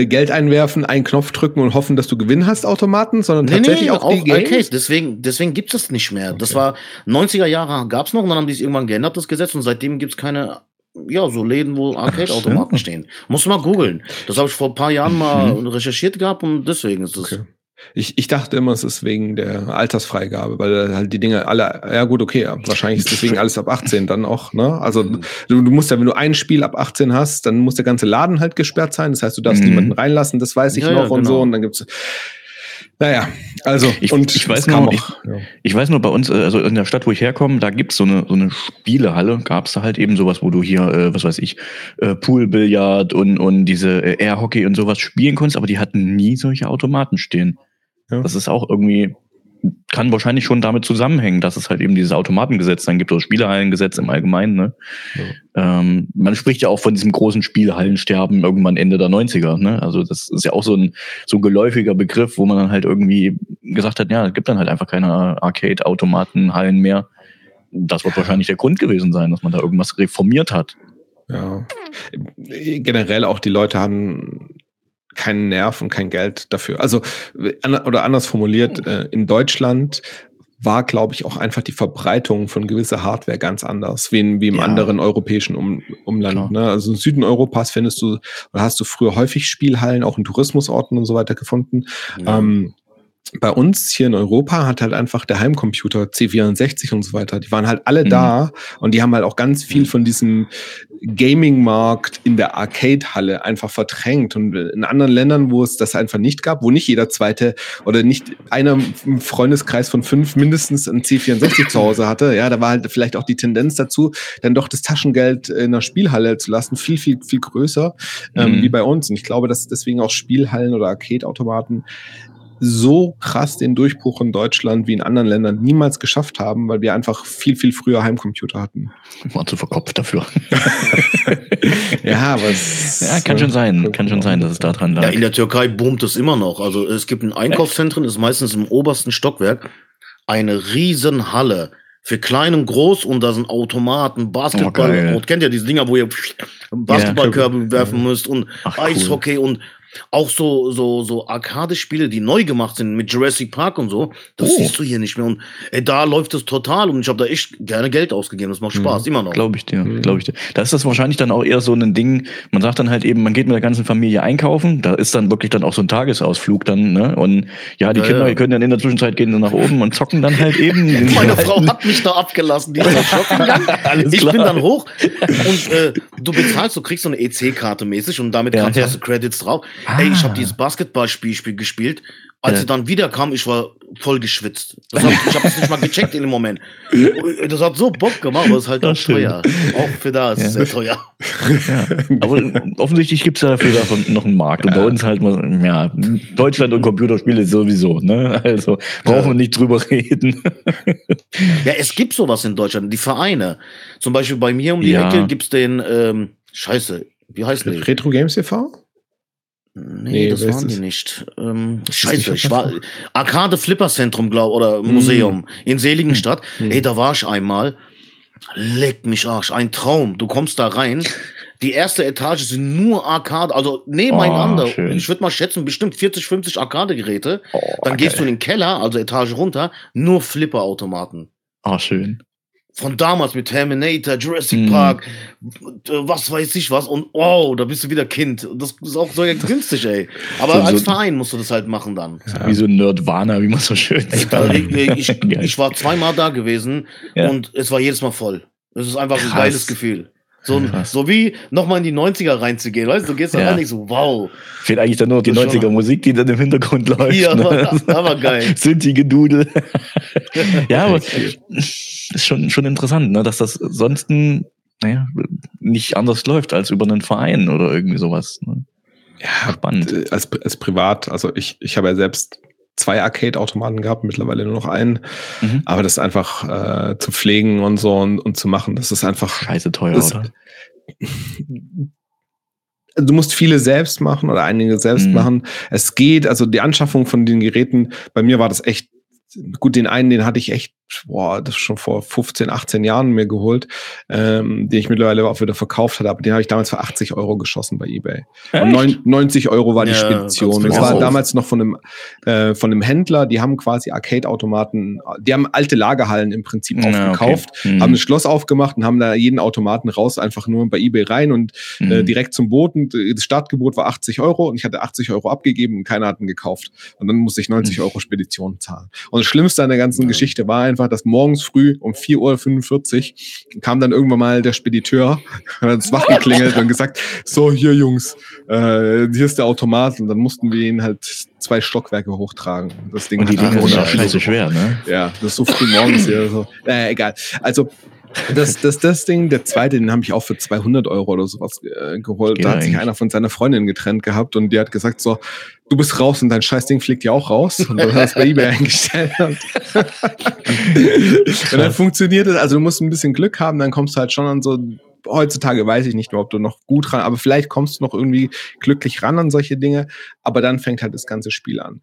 äh, Geld einwerfen, einen Knopf drücken und hoffen, dass du Gewinn hast, Automaten, sondern tatsächlich auch, die Games. Arcades. Deswegen, deswegen gibt es das nicht mehr. Das Okay. war 90er Jahre gab's noch und dann haben die es irgendwann geändert, das Gesetz. Und seitdem gibt's keine, ja, so Läden, wo Arcade-Automaten stehen. Muss mal googeln. Das habe ich vor ein paar Jahren mal recherchiert gehabt und deswegen ist es. Okay. Ich, ich dachte immer, es ist wegen der Altersfreigabe, weil halt die Dinge alle, ja gut, okay, wahrscheinlich ist deswegen alles ab 18 dann auch, ne? Also Mhm. du, du musst ja, wenn du ein Spiel ab 18 hast, dann muss der ganze Laden halt gesperrt sein. Das heißt, du darfst Mhm. niemanden reinlassen, das weiß ich Ja, noch ja, und so. genau. Und dann gibt's. Naja, also Ich- und ich weiß auch, ja. Ich weiß nur, bei uns, äh, also in der Stadt, wo ich herkomme, da gibt's so eine, so eine Spielehalle, gab's da halt eben sowas, wo du hier, äh, was weiß ich, äh, Poolbillard und, und diese äh, Airhockey und sowas spielen konntest, aber die hatten nie solche Automaten stehen. Ja. Das ist auch irgendwie, kann wahrscheinlich schon damit zusammenhängen, dass es halt eben dieses Automatengesetz dann gibt oder Spielehallengesetz im Allgemeinen. Ne? Ähm, man spricht ja auch von diesem großen Spielhallensterben irgendwann Ende der 90er. Ne? Also das ist ja auch so ein, so ein geläufiger Begriff, wo man dann halt irgendwie gesagt hat, ja, es gibt dann halt einfach keine Arcade-Automaten, Hallen mehr. Das wird wahrscheinlich der Grund gewesen sein, dass man da irgendwas reformiert hat. Ja. Generell auch die Leute haben keinen Nerv und kein Geld dafür. Also, oder anders formuliert, äh, in Deutschland war, glaube ich, auch einfach die Verbreitung von gewisser Hardware ganz anders, wie, in, wie im Ja. anderen europäischen um, Umland. Ne? Also im Süden Europas findest du, oder hast du früher häufig Spielhallen, auch in Tourismusorten und so weiter gefunden. Ja. Ähm, bei uns hier in Europa hat halt einfach der Heimcomputer C64 und so weiter, die waren halt alle Mhm. da und die haben halt auch ganz viel Mhm. von diesem Gaming-Markt in der Arcade-Halle einfach verdrängt. Und in anderen Ländern, wo es das einfach nicht gab, wo nicht jeder zweite oder nicht einer im Freundeskreis von fünf mindestens ein C64 zu Hause hatte, ja, da war halt vielleicht auch die Tendenz dazu, dann doch das Taschengeld in der Spielhalle zu lassen, viel, viel, viel größer ähm, Mhm. wie bei uns. Und ich glaube, dass deswegen auch Spielhallen oder Arcade-Automaten so krass den Durchbruch in Deutschland wie in anderen Ländern niemals geschafft haben, weil wir einfach viel, viel früher Heimcomputer hatten. War zu verkopft dafür. Ja, aber es, ja, kann schon sein, kann schon sein, dass es da dran Ja, lag. in der Türkei boomt es immer noch. Also es gibt ein Einkaufszentrum, ist meistens im obersten Stockwerk eine riesen Halle für klein und groß und da sind Automaten, Basketball, Oh, kennt ihr diese Dinger, wo ihr Basketballkörbe werfen müsst und Ach, cool. Eishockey und auch so so so Arcade-Spiele, die neu gemacht sind mit Jurassic Park und so. Das Oh. siehst du hier nicht mehr und ey, da läuft es total und ich habe da echt gerne Geld ausgegeben. Das macht Spaß immer noch. Glaube ich dir, Mhm. glaube ich dir. Da ist das wahrscheinlich dann auch eher so ein Ding, man sagt dann halt eben, man geht mit der ganzen Familie einkaufen, da ist dann wirklich dann auch so ein Tagesausflug dann, ne? Und ja, die Ja, Kinder ja. die können dann in der Zwischenzeit gehen sie nach oben und zocken dann halt eben. Meine Frau hat mich da abgelassen, die ist auf Shopping gegangen. Alles Ich klar. bin dann hoch und äh, du bezahlst, du kriegst so eine EC-Karte mäßig und damit Ja, kannst, ja. hast du Credits drauf. Ah. Ey, ich habe dieses Basketballspiel Spiel gespielt. Als Ja. sie dann wiederkam, ich war voll geschwitzt. Das hab, ich habe es nicht mal gecheckt in dem Moment. Das hat so Bock gemacht, aber es ist halt Ach, auch schön. teuer. Auch für da ist es Ja. sehr teuer. Ja. Aber offensichtlich gibt's ja dafür davon noch einen Markt. Und bei uns halt mal, ja, Deutschland und Computerspiele sowieso, ne? Also brauchen wir nicht drüber reden. Ja, es gibt sowas in Deutschland, die Vereine. Zum Beispiel bei mir um die Ja. Ecke gibt's den, ähm, Scheiße, wie heißt der? Retro Games e.V.? Nee, Nee, das waren die nicht. Ähm, scheiße, ich war Arcade Flipper Zentrum, glaub oder Museum in Seligenstadt. Hm. Ey, da war ich einmal. Leck mich Arsch, ein Traum. Du kommst da rein. Die erste Etage sind nur Arcade, also nebeneinander. Oh, ich würde mal schätzen, bestimmt 40, 50 Arcade-Geräte. Oh, Dann gehst du in den Keller, also Etage runter, nur Flipper-Automaten. Ah, schön. Von damals mit Terminator, Jurassic Mhm. Park, äh, was weiß ich was. Und wow, da bist du wieder Kind. Das ist auch so günstig, ey. Aber So- als so- Verein musst du das halt machen dann. Wie so ein Nerdwana, wie man so schön sagt. Ich, ich, ich war zweimal da gewesen Ja. und es war jedes Mal voll. Es ist einfach ein Krass. geiles Gefühl. So, Krass. so wie nochmal in die 90er reinzugehen. Weißt du, du gehst da Ja. rein und so, wow. Fehlt eigentlich dann nur noch die Das ist schon- 90er Musik, die dann im Hintergrund läuft. Hier, ne? aber geil. Synthi-Gedudel. ja, aber ist schon, schon interessant, ne, dass das sonst naja, nicht anders läuft als über einen Verein oder irgendwie sowas. Ne? Ja, Spannend. äh, als, als privat, also ich, ich habe ja selbst zwei Arcade-Automaten gehabt, mittlerweile nur noch einen. Mhm. Aber das einfach äh, zu pflegen und so und, und zu machen, das ist einfach. Scheiße teuer, Das- oder? Du musst viele selbst machen oder einige selbst Mhm. machen. Es geht, also die Anschaffung von den Geräten, bei mir war das echt, gut, den einen, den hatte ich echt, boah, das schon vor 15, 18 Jahren mir geholt, ähm, den ich mittlerweile auch wieder verkauft hatte, aber den habe ich damals für 80 Euro geschossen bei eBay. Und neun, 90 Euro war die Ja, Spedition. ganz Das genau. war damals noch von einem, äh, von einem Händler, die haben quasi Arcade-Automaten, die haben alte Lagerhallen im Prinzip Ja, okay. aufgekauft, Mhm. haben ein Schloss aufgemacht und haben da jeden Automaten raus, einfach nur bei eBay rein und äh, Mhm. direkt zum. Und äh, das Startgebot war 80 Euro und ich hatte 80 Euro abgegeben und keiner hat ihn gekauft. Und dann musste ich 90 Mhm. Euro Spedition zahlen. Und das Schlimmste an der ganzen Geschichte war einfach, dass morgens früh um 4.45 Uhr kam dann irgendwann mal der Spediteur, hat das Wach geklingelt und gesagt, so hier Jungs, äh, hier ist der Automat. Und dann mussten wir ihn halt zwei Stockwerke hochtragen. Das Ding Und die Dinge sind auch 100 scheiße schwer, ne? ja, das ist so früh morgens hier. So. Naja, egal. Also, das, das, das Ding, der zweite, den habe ich auch für 200 Euro oder sowas äh, geholt. Da hat sich eigentlich. einer von seiner Freundin getrennt gehabt und die hat gesagt so, du bist raus und dein Scheißding fliegt ja auch raus. Und dann hat es bei eBay eingestellt. Und, und dann funktioniert es. Also du musst ein bisschen Glück haben, dann kommst du halt schon an so, heutzutage weiß ich nicht mehr, ob du noch gut ran, aber vielleicht kommst du noch irgendwie glücklich ran an solche Dinge. Aber dann fängt halt das ganze Spiel an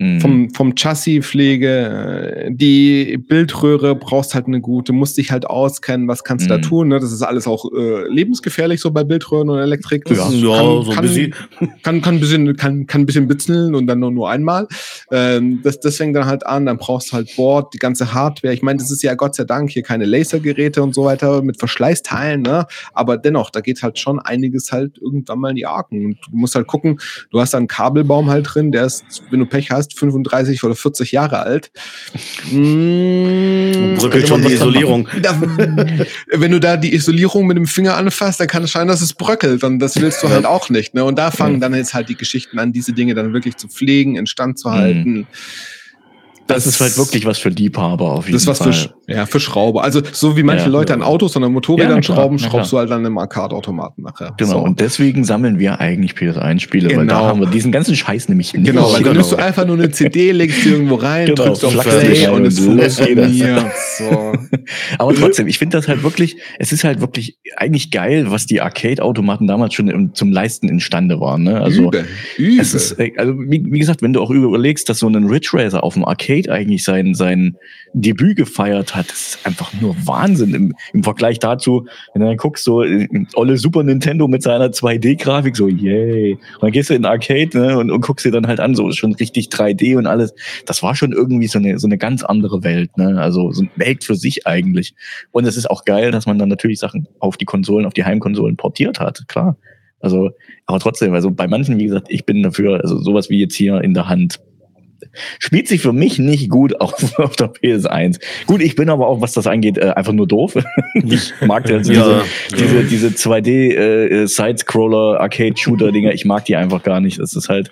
Mhm. vom, vom Chassis-Pflege, äh, die Bildröhre brauchst halt eine gute, musst dich halt auskennen, was kannst du da Mhm. tun. Ne? Das ist alles auch äh, lebensgefährlich so bei Bildröhren und Elektrik. Das Ja, ist- ja, kann, so ein kann, bisschen. kann, kann ein bisschen, kann, kann ein bisschen bitzeln und dann nur, nur einmal. Ähm, das, das fängt dann halt an, dann brauchst du halt Board, die ganze Hardware. Ich meine, das ist ja Gott sei Dank hier keine Lasergeräte und so weiter mit Verschleißteilen, ne? Aber dennoch, da geht halt schon einiges halt irgendwann mal in die Arken. Und du musst halt gucken, du hast da einen Kabelbaum halt drin, der ist, wenn du Pech hast, 35 oder 40 Jahre alt. Mm, Bröckelt schon die Isolierung. da, wenn du da die Isolierung mit dem Finger anfasst, dann kann es sein, dass es bröckelt. Und das willst du halt auch nicht. Ne? Und da fangen dann jetzt halt die Geschichten an, diese Dinge dann wirklich zu pflegen, instand zu halten. Das ist halt wirklich was für Liebhaber auf jeden das ist was Fall. für, ja, für Schrauber. Also so wie manche Ja. Leute an Autos und an Motorrädern Ja, klar, schrauben, schraubst du halt an einem Arcade-Automaten nachher. Genau, So. und deswegen sammeln wir eigentlich PS1-Spiele, weil da Genau. haben wir diesen ganzen Scheiß nämlich nicht. Genau, weil dann Genau. nimmst du einfach nur eine CD, legst die irgendwo rein, Genau, drückst auf Play und es das. funktioniert. So. Aber trotzdem, ich finde das halt wirklich, es ist halt wirklich eigentlich geil, was die Arcade-Automaten damals schon im, zum Leisten imstande waren. Ne? Also übel, übel. es ist, äh, also wie, wie gesagt, wenn du auch überlegst, dass so ein Ridge Racer auf dem Arcade eigentlich sein, sein Debüt gefeiert hat, das ist einfach nur Wahnsinn im, im Vergleich dazu, wenn du dann guckst, so äh, olle Super Nintendo mit seiner 2D-Grafik, so yay. Und dann gehst du in Arcade ne, und, und guckst dir dann halt an, so schon richtig 3D und alles. Das war schon irgendwie so eine, so eine ganz andere Welt, ne? Also so eine Welt für sich eigentlich. Und es ist auch geil, dass man dann natürlich Sachen auf die Konsolen, auf die Heimkonsolen portiert hat, klar. Also, aber trotzdem, also bei manchen, wie gesagt, ich bin dafür, also sowas wie jetzt hier in der Hand, spielt sich für mich nicht gut auf, auf der PS1. Gut, ich bin aber auch, was das angeht, äh, einfach nur doof. ich mag also Ja, diese, diese, diese 2D äh, Side-Scroller Arcade-Shooter-Dinger, ich mag die einfach gar nicht. Es ist halt,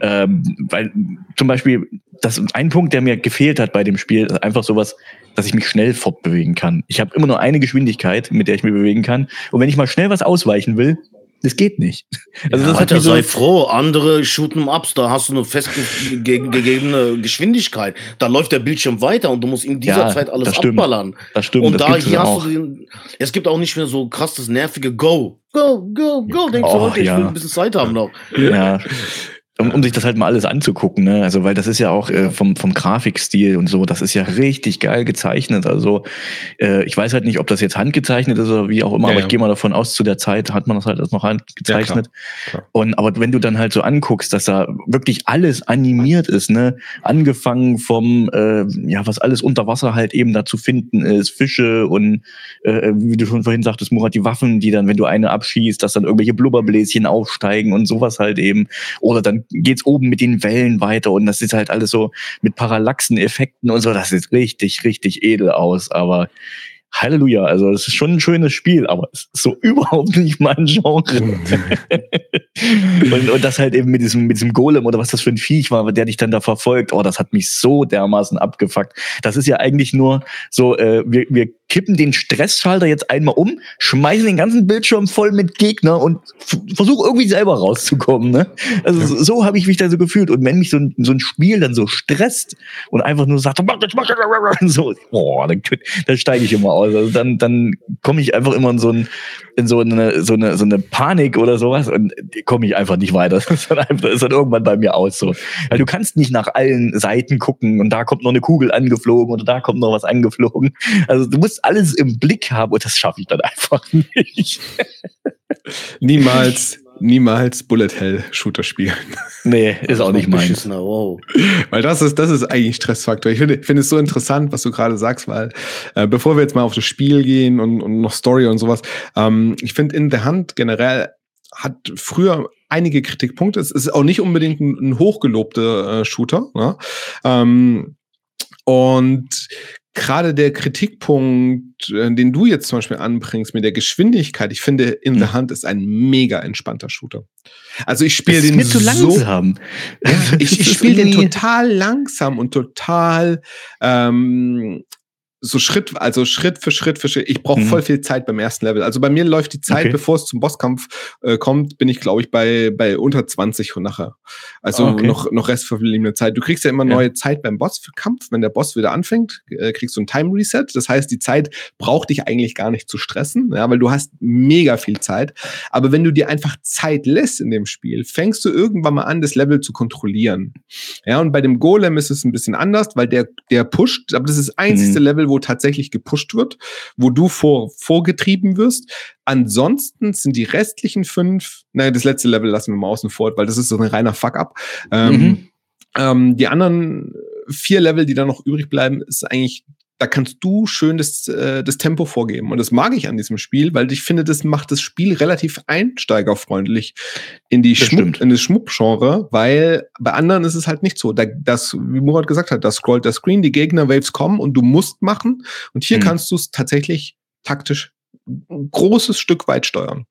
ähm, weil zum Beispiel, das ein Punkt, der mir gefehlt hat bei dem Spiel, ist einfach sowas, dass ich mich schnell fortbewegen kann. Ich habe immer nur eine Geschwindigkeit, mit der ich mich bewegen kann. Und wenn ich mal schnell was ausweichen will, das geht nicht. Also das hat Alter, so, sei froh, andere shooten ups, da hast du eine festgegebene Geschwindigkeit. Da läuft der Bildschirm weiter und du musst in dieser Ja, Zeit alles das stimmt. abballern. das stimmt, und das da hier hast du den, es gibt auch nicht mehr so krass das nervige Go. Go, go, go. Denkst du, Och, okay, ich ja. will ein bisschen Zeit haben noch. Ja, um, um sich das halt mal alles anzugucken, ne? Also, weil das ist ja auch äh, vom, vom Grafikstil und so, das ist ja richtig geil gezeichnet. Also, äh, ich weiß halt nicht, ob das jetzt handgezeichnet ist oder wie auch immer, Ja, aber ja. ich gehe mal davon aus, zu der Zeit hat man das halt erst noch handgezeichnet. klar. Und aber wenn du dann halt so anguckst, dass da wirklich alles animiert ist, ne, angefangen vom, äh, ja, was alles unter Wasser halt eben da zu finden ist, Fische und äh, wie du schon vorhin sagtest, Murat, die Waffen, die dann, wenn du eine abschießt, dass dann irgendwelche Blubberbläschen aufsteigen und sowas halt eben. Oder dann geht's oben mit den Wellen weiter und das ist halt alles so mit Parallaxen-Effekten und so. Das sieht richtig, richtig edel aus, aber Halleluja, also es ist schon ein schönes Spiel, aber es ist so überhaupt nicht mein Genre. und, und das halt eben mit diesem, mit diesem Golem oder was das für ein Viech war, der dich dann da verfolgt, oh, das hat mich so dermaßen abgefuckt. Das ist ja eigentlich nur so, äh, wir, wir kippen den Stressschalter jetzt einmal um, schmeißen den ganzen Bildschirm voll mit Gegner und f- versuch irgendwie selber rauszukommen. Ne? Also so, so habe ich mich da so gefühlt. Und wenn mich so ein, so ein Spiel dann so stresst und einfach nur sagt, mach das, mach das, so, boah, dann, dann steige ich immer aus. Also dann, dann komme ich einfach immer in so, ein, in so eine, so eine, so eine Panik oder sowas und komme ich einfach nicht weiter. Das ist dann, einfach, ist dann irgendwann bei mir aus. So. Weil du kannst nicht nach allen Seiten gucken und da kommt noch eine Kugel angeflogen oder da kommt noch was angeflogen. Also du musst alles im Blick haben und das schaffe ich dann einfach nicht. niemals, niemals Bullet Hell Shooter spielen. Nee, ist auch nicht meins. Wow. Weil das ist, das ist eigentlich Stressfaktor. Ich finde, finde es so interessant, was du gerade sagst, weil äh, bevor wir jetzt mal auf das Spiel gehen und, und noch Story und sowas, ähm, ich finde in der Hand generell hat früher einige Kritikpunkte. Es ist auch nicht unbedingt ein, ein hochgelobter äh, Shooter. Ne? Ähm, und gerade der Kritikpunkt, äh, den du jetzt zum Beispiel anbringst mit der Geschwindigkeit, ich finde, in the Mhm. Hand ist ein mega entspannter Shooter. Also ich spiele den mir zu so langsam. ja, ich, ich spiele den total langsam und total ähm, so Schritt, also Schritt für Schritt für Schritt. Ich brauche Mhm. voll viel Zeit beim ersten Level. Also bei mir läuft die Zeit, Okay. bevor es zum Bosskampf äh, kommt, bin ich, glaube ich, bei, bei unter 20 und nachher. Also Ah, okay. noch, noch restverbliebene Zeit. Du kriegst ja immer Ja. neue Zeit beim Bosskampf. Wenn der Boss wieder anfängt, äh, kriegst du ein Time Reset. Das heißt, die Zeit braucht dich eigentlich gar nicht zu stressen, ja, weil du hast mega viel Zeit. Aber wenn du dir einfach Zeit lässt in dem Spiel, fängst du irgendwann mal an, das Level zu kontrollieren. Ja, und bei dem Golem ist es ein bisschen anders, weil der, der pusht, aber das ist das einzige Mhm. Level, wo tatsächlich gepusht wird, wo du vor, vorgetrieben wirst. Ansonsten sind die restlichen fünf, naja, das letzte Level lassen wir mal außen vor, weil das ist so ein reiner Fuck-up. Ähm, Mhm. ähm, die anderen vier Level, die dann noch übrig bleiben, ist eigentlich, da kannst du schön das, äh, das Tempo vorgeben. Und das mag ich an diesem Spiel, weil ich finde, das macht das Spiel relativ einsteigerfreundlich in die Das Schmuck, stimmt. in das Schmuckgenre, weil bei anderen ist es halt nicht so. Da, das, wie Murat gesagt hat, da scrollt der Screen, die Gegner-Waves kommen und du musst machen. Und hier Mhm. kannst du es tatsächlich taktisch ein großes Stück weit steuern.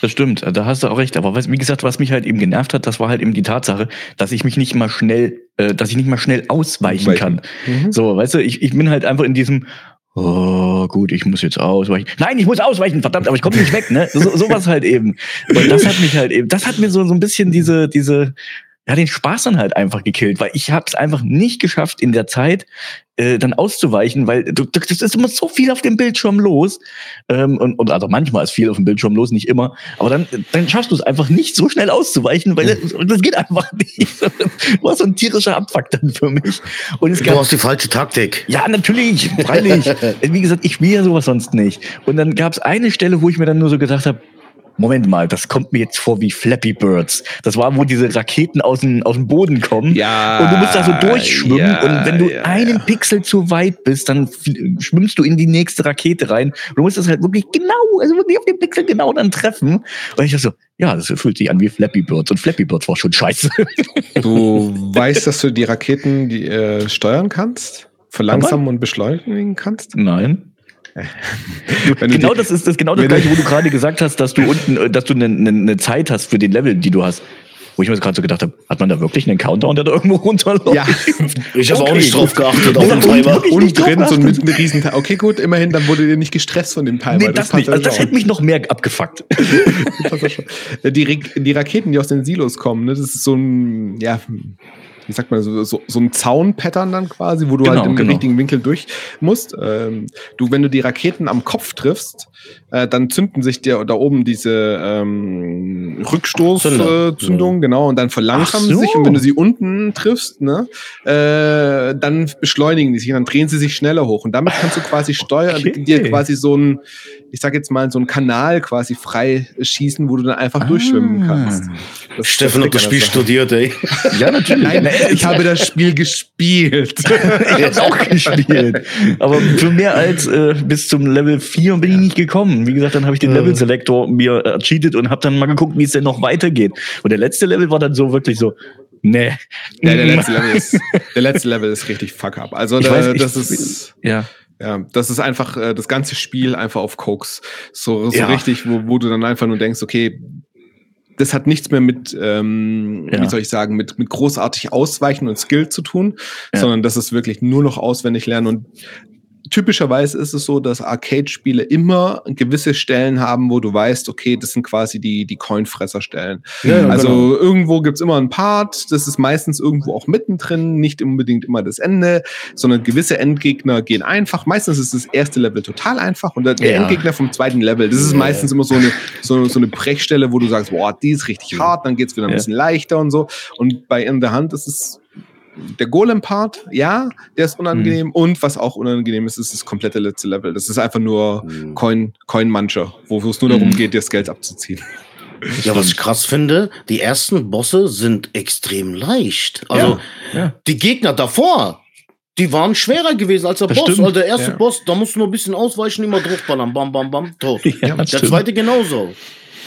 Das stimmt, da hast du auch recht. Aber was, wie gesagt, was mich halt eben genervt hat, das war halt eben die Tatsache, dass ich mich nicht mal schnell, äh, dass ich nicht mal schnell ausweichen Weichen. kann. Mhm. So, weißt du, ich, ich bin halt einfach in diesem, oh gut, ich muss jetzt ausweichen. Nein, ich muss ausweichen, verdammt, aber ich komme nicht weg, ne? So, sowas halt eben. Und das hat mich halt eben, das hat mir so, so ein bisschen diese, diese, ja, den Spaß dann halt einfach gekillt, weil ich habe es einfach nicht geschafft in der Zeit, äh, dann auszuweichen, weil du, das ist immer so viel auf dem Bildschirm los. Ähm, und, und also manchmal ist viel auf dem Bildschirm los, nicht immer. Aber dann, dann schaffst du es einfach nicht so schnell auszuweichen, weil das, das geht einfach nicht. War so ein tierischer Abfuck dann für mich. Und es Du gab hast die falsche Taktik. ja, natürlich, freilich. Wie gesagt, ich spiele ja sowas sonst nicht. Und dann gab es eine Stelle, wo ich mir dann nur so gedacht habe, Moment mal, das kommt mir jetzt vor wie Flappy Birds. Das war, wo diese Raketen aus dem, aus dem Boden kommen. Ja. Und du musst da so durchschwimmen. ja, und wenn du ja, einen ja. Pixel zu weit bist, dann schwimmst du in die nächste Rakete rein. Und du musst das halt wirklich genau, also wirklich auf den Pixel genau dann treffen. Und ich dachte so, ja, das fühlt sich an wie Flappy Birds. Und Flappy Birds war schon scheiße. Du weißt, dass du die Raketen die, äh, steuern kannst? Verlangsamen und beschleunigen kannst? Nein. Genau die- das ist das genau das gleiche, wo du gerade gesagt hast, dass du unten, äh, dass du eine ne, ne Zeit hast für den Level, die du hast. Wo ich mir gerade so gedacht habe, hat man da wirklich einen Countdown, der da irgendwo runterläuft? Ja. Ich habe auch Okay, nicht drauf geachtet auf den Timer. Und drin so mit einem riesen Teil. Okay, gut, immerhin, dann wurde dir nicht gestresst von dem Timer. Nee, das, passt nicht. Also das hätte mich noch mehr abgefuckt. Das die, die Raketen, die aus den Silos kommen, ne, das ist so ein, ja, wie sagt man, so, so, so ein Zaun-Pattern dann quasi, wo du Genau, halt im genau. richtigen Winkel durch musst. Ähm, du, wenn du die Raketen am Kopf triffst, äh, dann zünden sich dir da oben diese ähm, Zünder. Rückstoßzündungen, äh, genau, und dann verlangsamen Ach sie sich. so. Und wenn du sie unten triffst, ne, äh, dann beschleunigen die sich und dann drehen sie sich schneller hoch. Und damit kannst du quasi steuern, Okay. dir quasi so ein, ich sag jetzt mal, so ein Kanal quasi frei schießen, wo du dann einfach Ah. durchschwimmen kannst. Das- Steffen hat das Spiel studiert, ey. Ja, natürlich. Nein, ich habe das Spiel gespielt. ich hab's auch gespielt. Aber für mehr als äh, bis zum Level 4 bin ich nicht gekommen. Wie gesagt, dann habe ich den. Level Selector mir äh, cheatet und habe dann mal geguckt, wie es denn noch weitergeht. Und der letzte Level war dann so wirklich so, nee. Ja, der letzte Level ist, der letzte Level ist richtig fuck up. Also da, weiß, ich- das ist, Ja. ja, das ist einfach äh, das ganze Spiel einfach auf Koks. So, so Ja. richtig, wo, wo du dann einfach nur denkst, okay, das hat nichts mehr mit, ähm, Ja. wie soll ich sagen, mit, mit großartig Ausweichen und Skill zu tun, Ja. sondern das ist wirklich nur noch auswendig lernen und Typischerweise ist es so, dass Arcade-Spiele immer gewisse Stellen haben, wo du weißt, okay, das sind quasi die, die Coinfresser-Stellen. Ja, also genau. irgendwo gibt's immer einen Part, das ist meistens irgendwo auch mittendrin, nicht unbedingt immer das Ende, sondern gewisse Endgegner gehen einfach. Meistens ist das erste Level total einfach und der, Ja. Endgegner vom zweiten Level, das ist Ja. meistens immer so eine, so, so eine Brechstelle, wo du sagst, boah, die ist richtig hart, dann geht's wieder ein bisschen leichter und so. Und bei In the Hand ist es der Golem-Part, ja, der ist unangenehm. Mhm. Und was auch unangenehm ist, ist das komplette letzte Level. Das ist einfach nur Mhm. Coin, Coin-Muncher, wo es nur darum Mhm. geht, dir das Geld abzuziehen. Ja, was ich krass finde, die ersten Bosse sind extrem leicht. Also Ja. die Gegner davor, die waren schwerer gewesen als der Das Boss. stimmt. Also der erste Ja. Boss, da musst du nur ein bisschen ausweichen, immer draufballern, bam, bam, bam, tot. Ja, das der stimmt. zweite genauso.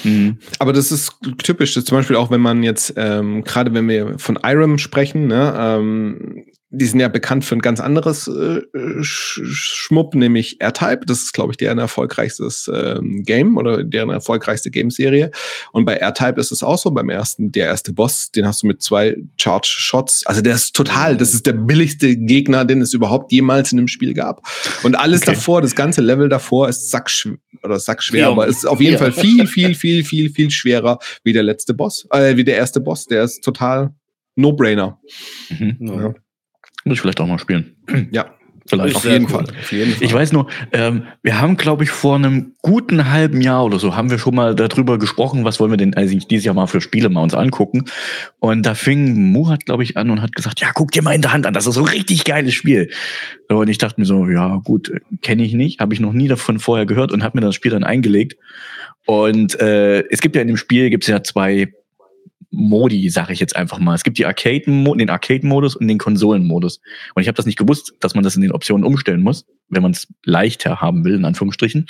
Mhm. Aber das ist typisch. Das zum Beispiel auch, wenn man jetzt, ähm, gerade wenn wir von Irem sprechen, ne, ähm, die sind ja bekannt für ein ganz anderes äh, Sch Schmupp, nämlich R-Type. Das ist, glaube ich, deren erfolgreichstes ähm, Game oder deren erfolgreichste Gameserie. Und bei R-Type ist es auch so. Beim ersten, der erste Boss, den hast du mit zwei Charge Shots. Also der ist total, das ist der billigste Gegner, den es überhaupt jemals in einem Spiel gab. Und alles Okay. davor, das ganze Level davor ist sackschwer oder sackschwer, Ja. aber ist auf jeden Ja. Fall viel, viel, viel, viel, viel schwerer wie der letzte Boss, äh, wie der erste Boss. Der ist total No-Brainer. Mhm. Ja. Muss ich vielleicht auch mal spielen. Ja, Vielleicht. Auf jeden cool. Fall. Auf jeden Fall. Ich weiß nur, ähm, wir haben, glaube ich, vor einem guten halben Jahr oder so, haben wir schon mal darüber gesprochen, was wollen wir denn eigentlich dieses Jahr mal für Spiele mal uns angucken. Und da fing Murat, glaube ich, an und hat gesagt, ja, guck dir mal in der Hand an, das ist so ein richtig geiles Spiel. Und ich dachte mir so, ja gut, kenne ich nicht, habe ich noch nie davon vorher gehört und habe mir das Spiel dann eingelegt. Und äh, es gibt ja in dem Spiel, gibt es ja zwei Modi, sage ich jetzt einfach mal. Es gibt die Arcade den Arcade-Modus und den Konsolen-Modus. Und ich habe das nicht gewusst, dass man das in den Optionen umstellen muss, wenn man es leichter haben will, in Anführungsstrichen.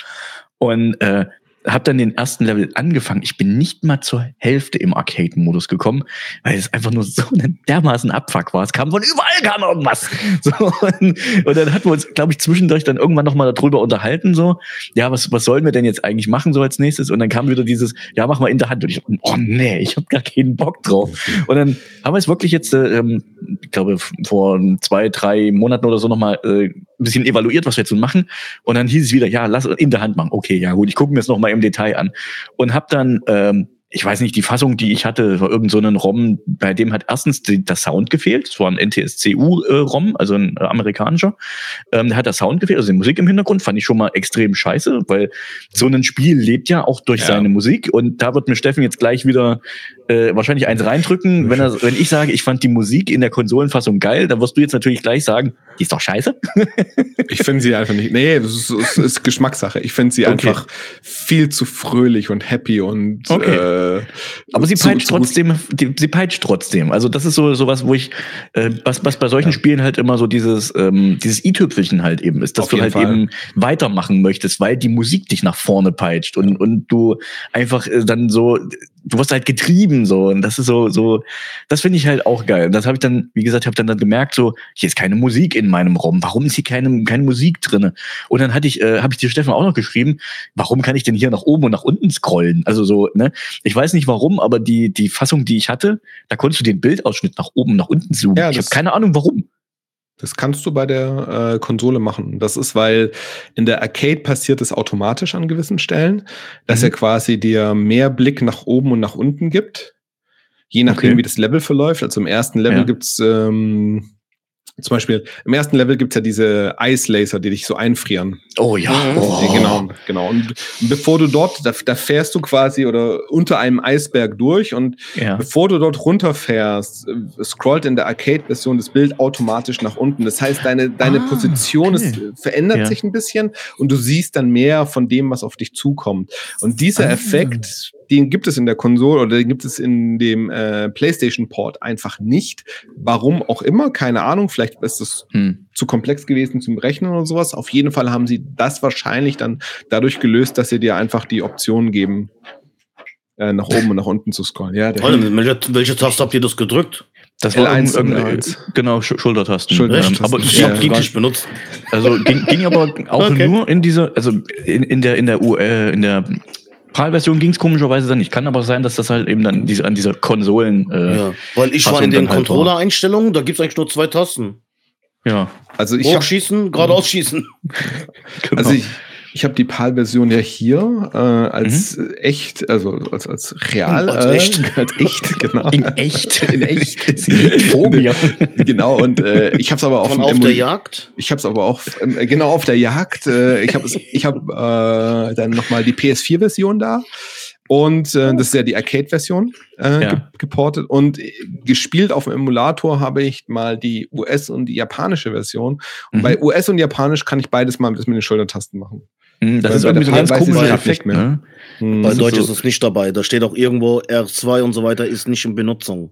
Und äh, habe dann den ersten Level angefangen. Ich bin nicht mal zur Hälfte im Arcade-Modus gekommen, weil es einfach nur so ein dermaßen Abfuck war. Es kam von überall kam irgendwas. So, und, und dann hatten wir uns, glaube ich, zwischendurch dann irgendwann nochmal darüber unterhalten, so, ja, was, was sollen wir denn jetzt eigentlich machen so als nächstes? Und dann kam wieder dieses, ja, mach mal in der Hand. Und ich, oh nee, ich habe gar keinen Bock drauf. Und dann haben wir es wirklich jetzt, äh, ähm, ich glaube, vor zwei, drei Monaten oder so nochmal äh, ein bisschen evaluiert, was wir jetzt so machen. Und dann hieß es wieder, ja, lass in der Hand machen. Okay, ja gut, ich gucke mir das nochmal im Detail an. Und habe dann, ähm, ich weiß nicht, die Fassung, die ich hatte, war irgend so ein ROM, bei dem hat erstens die, der Sound gefehlt. Es war ein NTSCU-ROM, also ein äh, amerikanischer. Ähm, da hat der Sound gefehlt, also die Musik im Hintergrund fand ich schon mal extrem scheiße, weil so ein Spiel lebt ja auch durch Ja. seine Musik. Und da wird mir Steffen jetzt gleich wieder äh, wahrscheinlich eins reindrücken. Wenn, er, wenn ich sage, ich fand die Musik in der Konsolenfassung geil, dann wirst du jetzt natürlich gleich sagen, die ist doch scheiße. Ich finde sie einfach nicht. Nee, das ist, ist Geschmackssache. Ich finde sie Okay. einfach viel zu fröhlich und happy und Okay. äh, Aber sie peitscht trotzdem, die, sie peitscht trotzdem. Also das ist so sowas, wo ich, äh, was, was bei solchen Spielen halt immer so dieses, ähm, dieses i-Tüpfelchen halt eben ist, dass Auf du halt Fall. eben weitermachen möchtest, weil die Musik dich nach vorne peitscht und, und du einfach äh, dann so, du wirst halt getrieben so und das ist so, so, das finde ich halt auch geil. Und das habe ich dann, wie gesagt, habe dann, dann gemerkt, so, hier ist keine Musik in meinem Raum. Warum ist hier keine, keine Musik drinne? Und dann hatte ich, äh, habe ich dir Steffen auch noch geschrieben, warum kann ich denn hier nach oben und nach unten scrollen? Also so, ne? Ich weiß nicht warum, aber die, die Fassung, die ich hatte, da konntest du den Bildausschnitt nach oben, nach unten zoomen. Ja, ich habe keine Ahnung warum. Das kannst du bei der äh, Konsole machen. Das ist, weil in der Arcade passiert es automatisch an gewissen Stellen, dass Mhm. er quasi dir mehr Blick nach oben und nach unten gibt. je nachdem, Okay. wie das Level verläuft. Also im ersten Level Ja. gibt's ähm, zum Beispiel, im ersten Level gibt's ja diese Eislaser, die dich so einfrieren. Oh ja. Oh. Genau, genau. Und bevor du dort, da, da fährst du quasi oder unter einem Eisberg durch und Ja. bevor du dort runterfährst, äh, scrollt in der Arcade-Version das Bild automatisch nach unten. Das heißt, deine, deine Ah, Position okay. ist, äh, verändert Ja. sich ein bisschen und du siehst dann mehr von dem, was auf dich zukommt. Und dieser Ah. Effekt, den gibt es in der Konsole oder den gibt es in dem äh, PlayStation-Port einfach nicht. Warum auch immer, keine Ahnung. Vielleicht ist das Hm. zu komplex gewesen zum Rechnen oder sowas. Auf jeden Fall haben sie das wahrscheinlich dann dadurch gelöst, dass sie dir einfach die Option geben, äh, nach oben und nach unten zu scrollen. Ja, Toll, mit welcher, welche Taste habt ihr das gedrückt? Das war L1 irgend- und irgend- L1. genau Sch Schultertasten. Schultertasten. Ähm, aber Ich Ja, hab ging, kritisch benutzt. also ging, ging aber auch Okay. nur in dieser, also in, in der in der U, äh, in der PAL-Version ging es komischerweise dann nicht. Kann aber sein, dass das halt eben dann diese, an dieser Konsolen. Äh, Ja, weil ich Fassung war in den halt. Controller-Einstellungen, da gibt's eigentlich nur zwei Tasten. ja. Also ich Hochschießen, geradeaus schießen. Genau. also ich, ich hab die PAL-Version ja hier äh, als Mhm. echt, also als, als real. Als äh, echt. Als echt, genau. in echt. In echt. Vor mir. genau, und äh, ich habe es aber auf Von auf Emul- der Jagd. Ich habe es aber auch ähm, äh, genau auf der Jagd. Äh, ich habe ich hab, äh, dann noch mal die PS4-Version da und äh, das ist ja die Arcade-Version äh, Ja. ge geportet und äh, gespielt auf dem Emulator habe ich mal die US und die japanische Version. Und Mhm. bei US und Japanisch kann ich beides mal mit den Schultertasten machen. Hm, Das ist irgendwie so ein ganz komischer Effekt. nicht mehr. Ne? Hm. Bei ist Deutsch so- ist es nicht dabei. Da steht auch irgendwo R2 und so weiter ist nicht in Benutzung.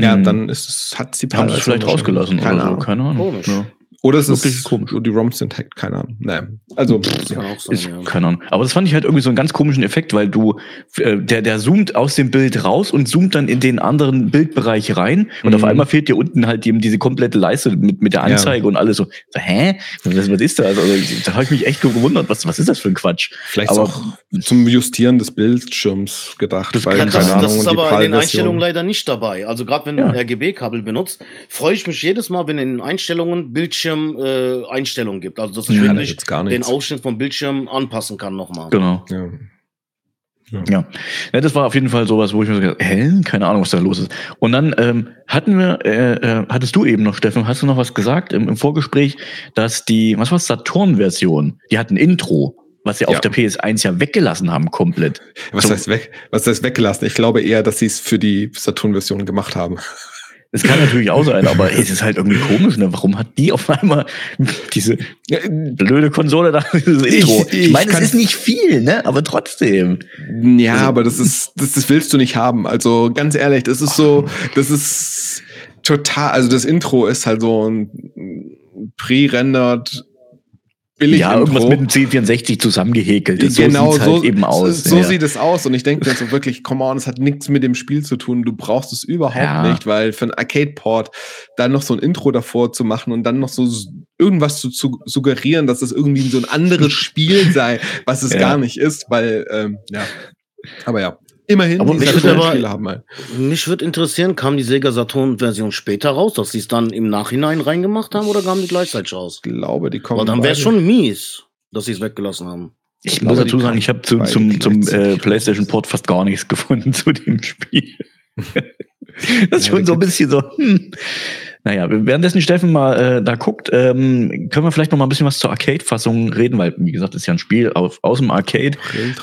Ja, Hm. dann ist es, hat sie haben sie es vielleicht rausgelassen Keine oder so. Ahnung. Keine Ahnung. Komisch. Ja. Oder es Wirklich ist komisch. Die ROMs sind hacked, keine Ahnung. Nein. Also, Das ja. kann auch sein, Ist, ja. keine Ahnung. Aber das fand ich halt irgendwie so einen ganz komischen Effekt, weil du, äh, der, der zoomt aus dem Bild raus und zoomt dann in den anderen Bildbereich rein und auf Mhm. einmal fehlt dir unten halt eben diese komplette Leiste mit, mit der Ja. Anzeige und alles so. so hä? Was, was ist das? Also, da habe ich mich echt gewundert, was, was ist das für ein Quatsch? Vielleicht Aber- auch zum Justieren des Bildschirms gedacht. Das weil, kann- Das, keine das Ahnung, ist die aber in den Einstellungen leider nicht dabei. Also gerade wenn du Ja. ein RGB-Kabel benutzt, freue ich mich jedes Mal, wenn in den Einstellungen Bildschirm äh, Einstellungen gibt. Also dass ich Ja, da wirklich gar den. Ausschnitt vom Bildschirm anpassen kann nochmal. Genau. Ja. Ja. ja, das war auf jeden Fall sowas, wo ich mir so gedacht, hä, keine Ahnung, was da los ist. Und dann ähm, hatten wir, äh, äh, hattest du eben noch, Steffen, hast du noch was gesagt im, im Vorgespräch, dass die, was war Saturn-Version, die hat ein Intro, was sie Ja. auf der PS1 ja weggelassen haben komplett. Was So. heißt weg? Was heißt weggelassen? Ich glaube eher, dass sie es für die Saturn-Version gemacht haben. Das kann natürlich auch sein, aber es ist halt irgendwie komisch, ne? Warum hat die auf einmal diese blöde Konsole da dieses Intro? Ich, ich meine, es ist nicht viel, ne? Aber trotzdem. Ja, Also- aber das ist, das, das willst du nicht haben. Also ganz ehrlich, das ist so, das ist total, also das Intro ist halt so ein pre-rendered billig ja, irgendwas mit dem C64 zusammengehäkelt. ist. genau, sieht's so, halt eben aus. so ja. sieht es aus. Und ich denke mir so wirklich, come on, es hat nichts mit dem Spiel zu tun. Du brauchst es überhaupt Ja. nicht, weil für einen Arcade-Port dann noch so ein Intro davor zu machen und dann noch so irgendwas zu, zu suggerieren, dass es irgendwie so ein anderes Spiel sei, was es Ja. gar nicht ist, weil, ähm, ja. Aber ja, immerhin, Aber die mich würde Saturn-Spiele aber- haben halt. Mich würde interessieren, kam die Sega Saturn-Version später raus, dass sie es dann im Nachhinein reingemacht haben oder kamen die gleichzeitig raus? Ich glaube, die kommen. Aber dann wäre es schon mies, dass sie es weggelassen haben. Ich Ich muss dazu sagen, ich habe zu, beide zum, zum äh, gleichzeitig PlayStation Port fast gar nichts gefunden zu dem Spiel. das ist Ja, schon so ein bisschen so. Hm. Naja, währenddessen Steffen mal äh, da guckt, ähm, können wir vielleicht noch mal ein bisschen was zur Arcade-Fassung reden, weil, wie gesagt, das ist ja ein Spiel auf, aus dem Arcade.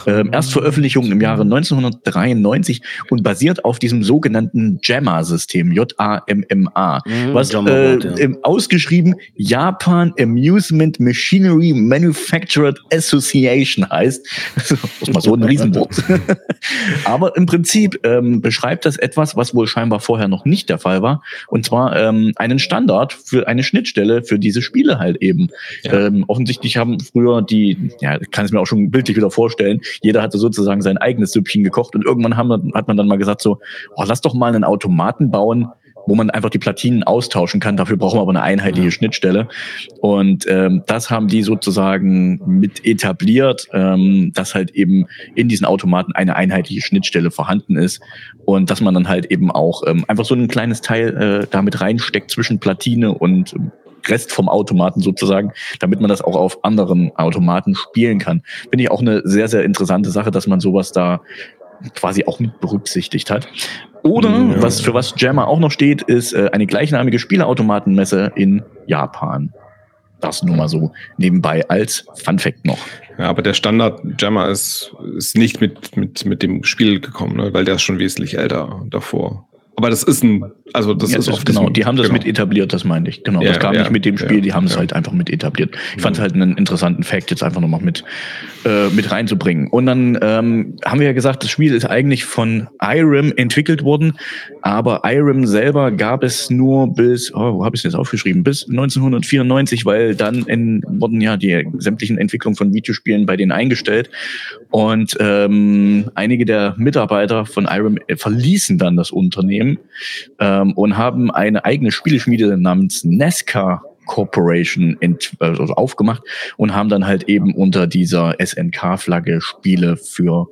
Ähm, Erstveröffentlichung im Jahre 1993 und basiert auf diesem sogenannten JAMA-System, J-A-M-M-A. Mhm, Was äh, im ausgeschrieben Japan Amusement Machinery Manufactured Association heißt. Das ist mal so ein Riesenwort. Aber im Prinzip ähm, beschreibt das etwas, was wohl scheinbar vorher noch nicht der Fall war. Und zwar ähm, einen Standard für eine Schnittstelle für diese Spiele halt eben. Ja. Ähm, offensichtlich haben früher die, ja, ich kann es mir auch schon bildlich wieder vorstellen, jeder hatte sozusagen sein eigenes Süppchen gekocht und irgendwann haben, hat man dann mal gesagt so, oh, lass doch mal einen Automaten bauen, wo man einfach die Platinen austauschen kann. Dafür brauchen wir aber eine einheitliche Schnittstelle. Und ähm, das haben die sozusagen mit etabliert, ähm, dass halt eben in diesen Automaten eine einheitliche Schnittstelle vorhanden ist und dass man dann halt eben auch ähm, einfach so ein kleines Teil äh, damit reinsteckt zwischen Platine und Rest vom Automaten sozusagen, damit man das auch auf anderen Automaten spielen kann. Finde ich auch eine sehr, sehr interessante Sache, dass man sowas da quasi auch mit berücksichtigt hat. Oder Ja. was für was Jammer auch noch steht, ist äh, eine gleichnamige Spieleautomatenmesse in Japan. Das nur mal so nebenbei als Fun Fact noch. Ja, aber der Standard Jammer ist, ist nicht mit, mit, mit dem Spiel gekommen, ne? weil der ist schon wesentlich älter davor. Aber das ist ein, also das Ja, ist auf genau, die haben das genau. mit etabliert, das meine ich. Genau, Ja, das kam ja, nicht mit dem Spiel, die haben es halt einfach mit etabliert. Ich fand es halt einen interessanten Fact, jetzt einfach nochmal mit, äh, mit reinzubringen. Und dann ähm, haben wir ja gesagt, das Spiel ist eigentlich von Irem entwickelt worden, aber Irem selber gab es nur bis, oh, wo habe ich es jetzt aufgeschrieben, bis 1994, weil dann in, wurden ja die sämtlichen Entwicklungen von Videospielen bei denen eingestellt. Und ähm, einige der Mitarbeiter von Irem äh, verließen dann das Unternehmen ähm, und haben eine eigene Spieleschmiede namens Nesca Corporation ent also aufgemacht und haben dann halt eben unter dieser SNK-Flagge Spiele für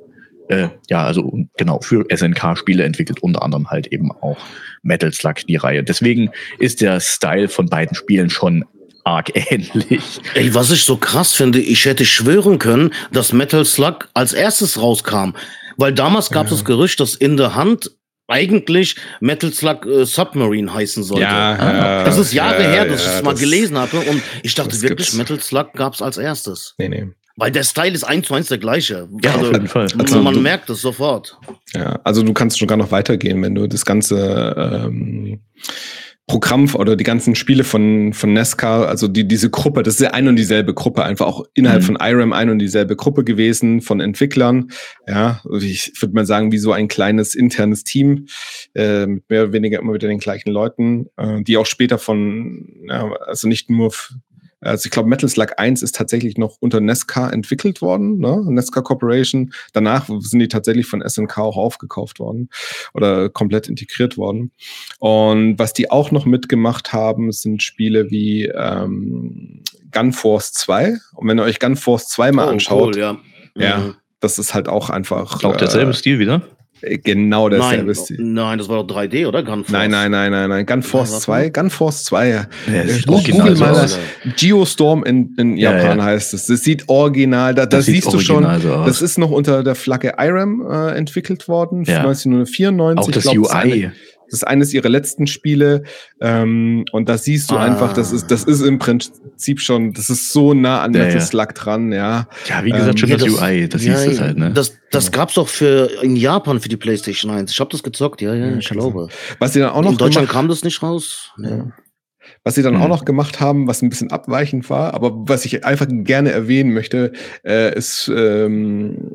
äh, ja, also genau, für SNK-Spiele entwickelt, unter anderem halt eben auch Metal Slug, die Reihe. Deswegen ist der Style von beiden Spielen schon arg ähnlich. Ey, was ich so krass finde, ich hätte schwören können, dass Metal Slug als erstes rauskam. Weil damals gab es das Gerücht, dass in der Hand eigentlich Metal Slug äh, Submarine heißen sollte. Ja, Ah, ja, Das ist Jahre ja, her, dass ja, ich es mal das- gelesen habe. Und ich dachte wirklich, gibt's. Metal Slug gab es als erstes. Nee, nee. Weil der Style ist eins zu eins der gleiche. Ja, also, auf jeden Fall. Also man merkt es sofort. Ja, also du kannst sogar noch weitergehen, wenn du das ganze ähm, Programm oder die ganzen Spiele von, von Nesca, also die, diese Gruppe, das ist ja ein und dieselbe Gruppe, einfach auch innerhalb Mhm. von IRAM ein und dieselbe Gruppe gewesen von Entwicklern. Ja, ich würde mal sagen, wie so ein kleines internes Team, äh, mit mehr oder weniger immer wieder den gleichen Leuten, äh, die auch später von, ja, also nicht nur also ich glaube, Metal Slug 1 ist tatsächlich noch unter Nesca entwickelt worden, ne? Nesca Corporation. Danach sind die tatsächlich von SNK auch aufgekauft worden oder komplett integriert worden. Und was die auch noch mitgemacht haben, sind Spiele wie ähm, Gunforce 2. Und wenn ihr euch Gunforce 2 mal anschaut, cool, ja. ja, Mhm. das ist halt auch einfach Auch derselbe Stil wieder? Äh, genau derselbe Nein, Stil. nein, das war doch 3D, oder? Gunforce? Nein, nein, nein, nein, nein. Gunforce Ja, warte 2, Gunforce 2, ja. Ja, Äh, Google so mal das. Geostorm in, in Ja, Japan ja. heißt es. Das sieht original, da, da Das sieht siehst du schon, so das ist noch unter der Flagge IRAM äh, entwickelt worden, Ja. 1994. Auch das glaub, UI. Das ist eines ihrer letzten Spiele. Ähm, und da siehst du Ah. einfach, das ist, das ist im Prinzip schon, das ist so nah an Ja, Metal ja. Slug dran, ja. Ja, wie gesagt, Ähm, schon Ja, das, UI, das ja, siehst du ja. halt, ne? Das, das gab's doch für in Japan für die PlayStation 1. Ich habe das gezockt, ja, ja, Ja, ich glaube. Was sie dann auch noch in Deutschland kam das nicht raus. Ja. Was sie dann auch noch gemacht haben, was ein bisschen abweichend war, aber was ich einfach gerne erwähnen möchte, äh, ist ähm,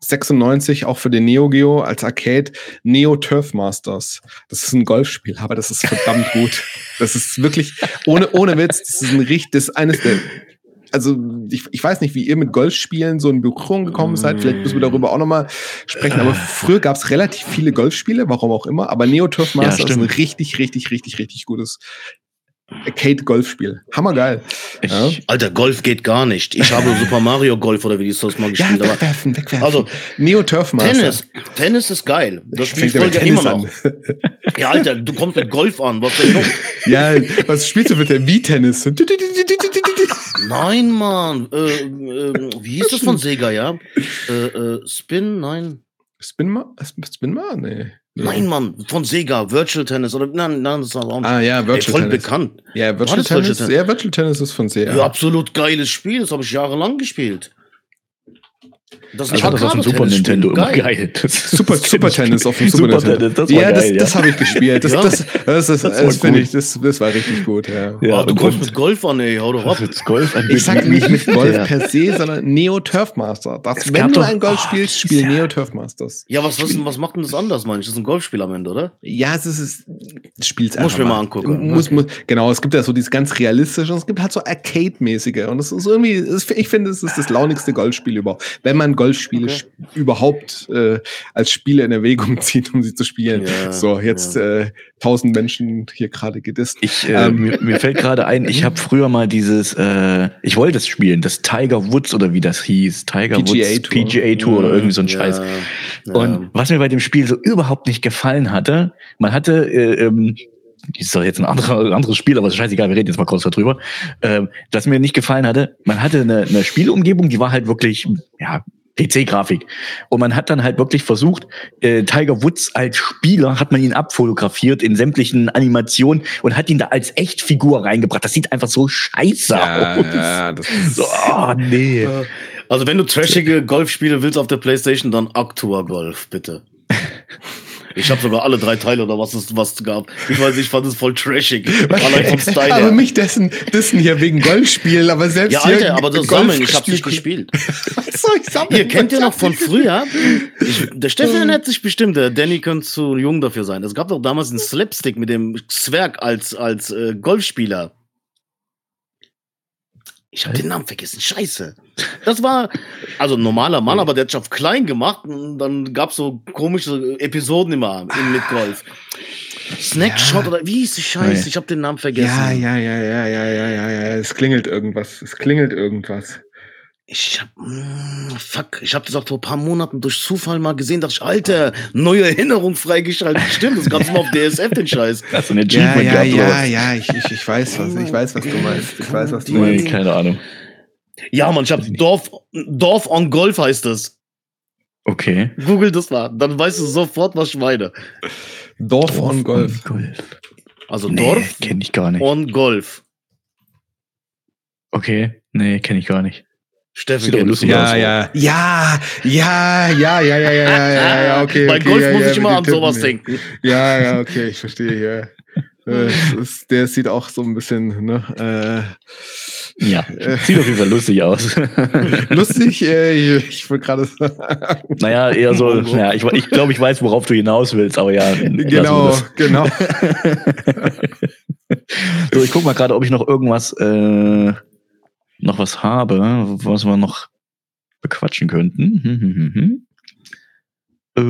96 auch für den Neo Geo als Arcade Neo Turf Masters. Das ist ein Golfspiel, aber das ist verdammt gut. Das ist wirklich ohne ohne Witz. Das ist ein richtig, das ist eines der also ich, ich weiß nicht, wie ihr mit Golfspielen so in Berührung gekommen seid. Vielleicht müssen wir darüber auch nochmal sprechen. Aber früher gab es relativ viele Golfspiele, warum auch immer. Aber Neo Turf Ja, Masters ist ein richtig, richtig, richtig, richtig gutes Arcade-Golfspiel. Hammergeil. Ich, Ja. Alter, Golf geht gar nicht. Ich habe Super Mario Golf oder wie die das mal Ja, gespielt aber wegwerfen, wegwerfen. Also, Neo Turf Master. Tennis. Tennis ist geil. Das Fängt ja immer noch. an. Ja, Alter, du kommst mit Golf an. Was denn noch? ja, was spielst du mit der Wii-Tennis? Nein, Mann. Äh, äh, wie hieß das von Sega, ja? Äh, äh, Spin? Nein. Spin mal? Spin mal? Nee. Nein, Mann. Von Sega. Virtual Tennis. Oder, nein, nein, das ist auch Ah ja, Ey, Virtual voll Tennis. bekannt. Ja, Virtual War das Virtual Tennis. Tennis? Ja, Virtual Tennis ist von sehr. Ja. absolut geiles Spiel. Das habe ich jahrelang gespielt. Das ich fand das auf dem Super. Nintendo immer Geil. Super, Super Tennis auf dem Super, Super Nintendo. Tennis, das war ja, das, geil, das ja. habe ich gespielt. Das, Ja. das, das, das, war das, finde ich, das, das war richtig gut. Ja. Ja, Ah, du und- kommst mit Golf an, ey. Hau doch ab. Golf angeht, Ich sag nicht mit Golf per se, sondern Neo Turf Master. Das, wenn du ein Golf oh, spielst, spiel Neo Turf Masters. Ja, was, was, was macht denn das anders, meine ich? Das ist ein Golfspiel am Ende, oder? Ja, es ist, Muss einfach ich mir mal angucken. Muss, muss, genau, es gibt ja so dieses ganz realistische und es gibt halt so Arcade-mäßige. Und es ist irgendwie, ich finde, es ist das launigste Golfspiel überhaupt. Wenn man Golfspiele Okay. sch- überhaupt äh, als Spiele in Erwägung zieht, um sie zu spielen. Ja, so, jetzt äh, tausend Menschen hier gerade gedisst. Ich, äh, Ähm. mir, mir fällt gerade ein, ich habe früher mal dieses, äh, ich wollte es spielen, das Tiger Woods oder wie das hieß, Tiger PGA Woods Tour. PGA Tour oder irgendwie so ein Ja, Scheiß. ja. Und was mir bei dem Spiel so überhaupt nicht gefallen hatte, man hatte, äh, ähm, ist doch jetzt ein anderer, anderes Spiel, aber ist scheißegal, wir reden jetzt mal kurz darüber. Ähm, was mir nicht gefallen hatte, man hatte eine, eine Spielumgebung, die war halt wirklich, ja, PC-Grafik. Und man hat dann halt wirklich versucht, äh, Tiger Woods als Spieler hat man ihn abfotografiert in sämtlichen Animationen und hat ihn da als Echtfigur reingebracht. Das sieht einfach so scheiße Ja, aus. ja, das ist So, oh, nee. Also wenn du trashige Golfspiele willst auf der Playstation, dann Actua Golf, bitte. Ich habe sogar alle drei Teile oder was es was es gab. Ich weiß, ich fand es voll trashig. Allein vom Style aber her. mich dessen, dessen hier wegen Golfspielen, aber selbst Ja, hier Alter, aber das Golf Sammeln, ich hab's nicht spielen- gespielt. Was soll ich sammeln? Ihr kennt ja noch von früher. Ich, der Stefan hat sich bestimmt, der Danny könnte zu jung dafür sein. Es gab doch damals einen Slapstick mit dem Zwerg als, als äh, Golfspieler. Ich habe den Namen vergessen. Scheiße. Das war also ein normaler Mann, aber der hat sich auf klein gemacht und dann gab's so komische Episoden immer in, mit Golf. Snackshot oder wie hieß die Scheiße? Ich habe den Namen vergessen. Ja, ja, ja, ja, ja, ja, ja, ja. Es klingelt irgendwas. Es klingelt irgendwas. Ich hab, mm, fuck, ich hab das auch vor ein paar Monaten durch Zufall mal gesehen, dachte ich, Alter, neue Erinnerung freigeschaltet. Stimmt, das gab's mal auf DSF, den Scheiß. Hast du ein Ja, Achievement ja, gehabt, ja, ja, ich, ich, ich weiß was, ich weiß, was du meinst. Ich weiß, was du Nee, meinst. keine Ahnung. Ja, Mann, ich hab Dorf, Dorf on Golf heißt das. Okay. Google das mal, dann weißt du sofort, was ich meine. Dorf on Golf. Golf. Also Nee, Dorf kenne ich gar nicht. on Golf. Okay, nee, kenne ich gar nicht. Steffen kennt lustig es. aus. Ja, ja, ja, ja, ja, ja, ja, ja, ja, ja, ja, okay. Bei okay, Golf ja, muss ja, ich immer an den sowas Tippen, denken. Ja, ja, okay, ich verstehe, ja. Äh, ist, der sieht auch so ein bisschen, ne, Ja, sieht auf jeden Fall lustig aus. äh, lustig, äh, ich will gerade sagen. naja, eher so, ja, ich, ich glaube, ich weiß, worauf du hinaus willst, aber ja. Genau, genau. So, ich guck mal gerade, ob ich noch irgendwas, äh, noch was habe, was wir noch bequatschen könnten. Hm, hm, hm, hm. Äh,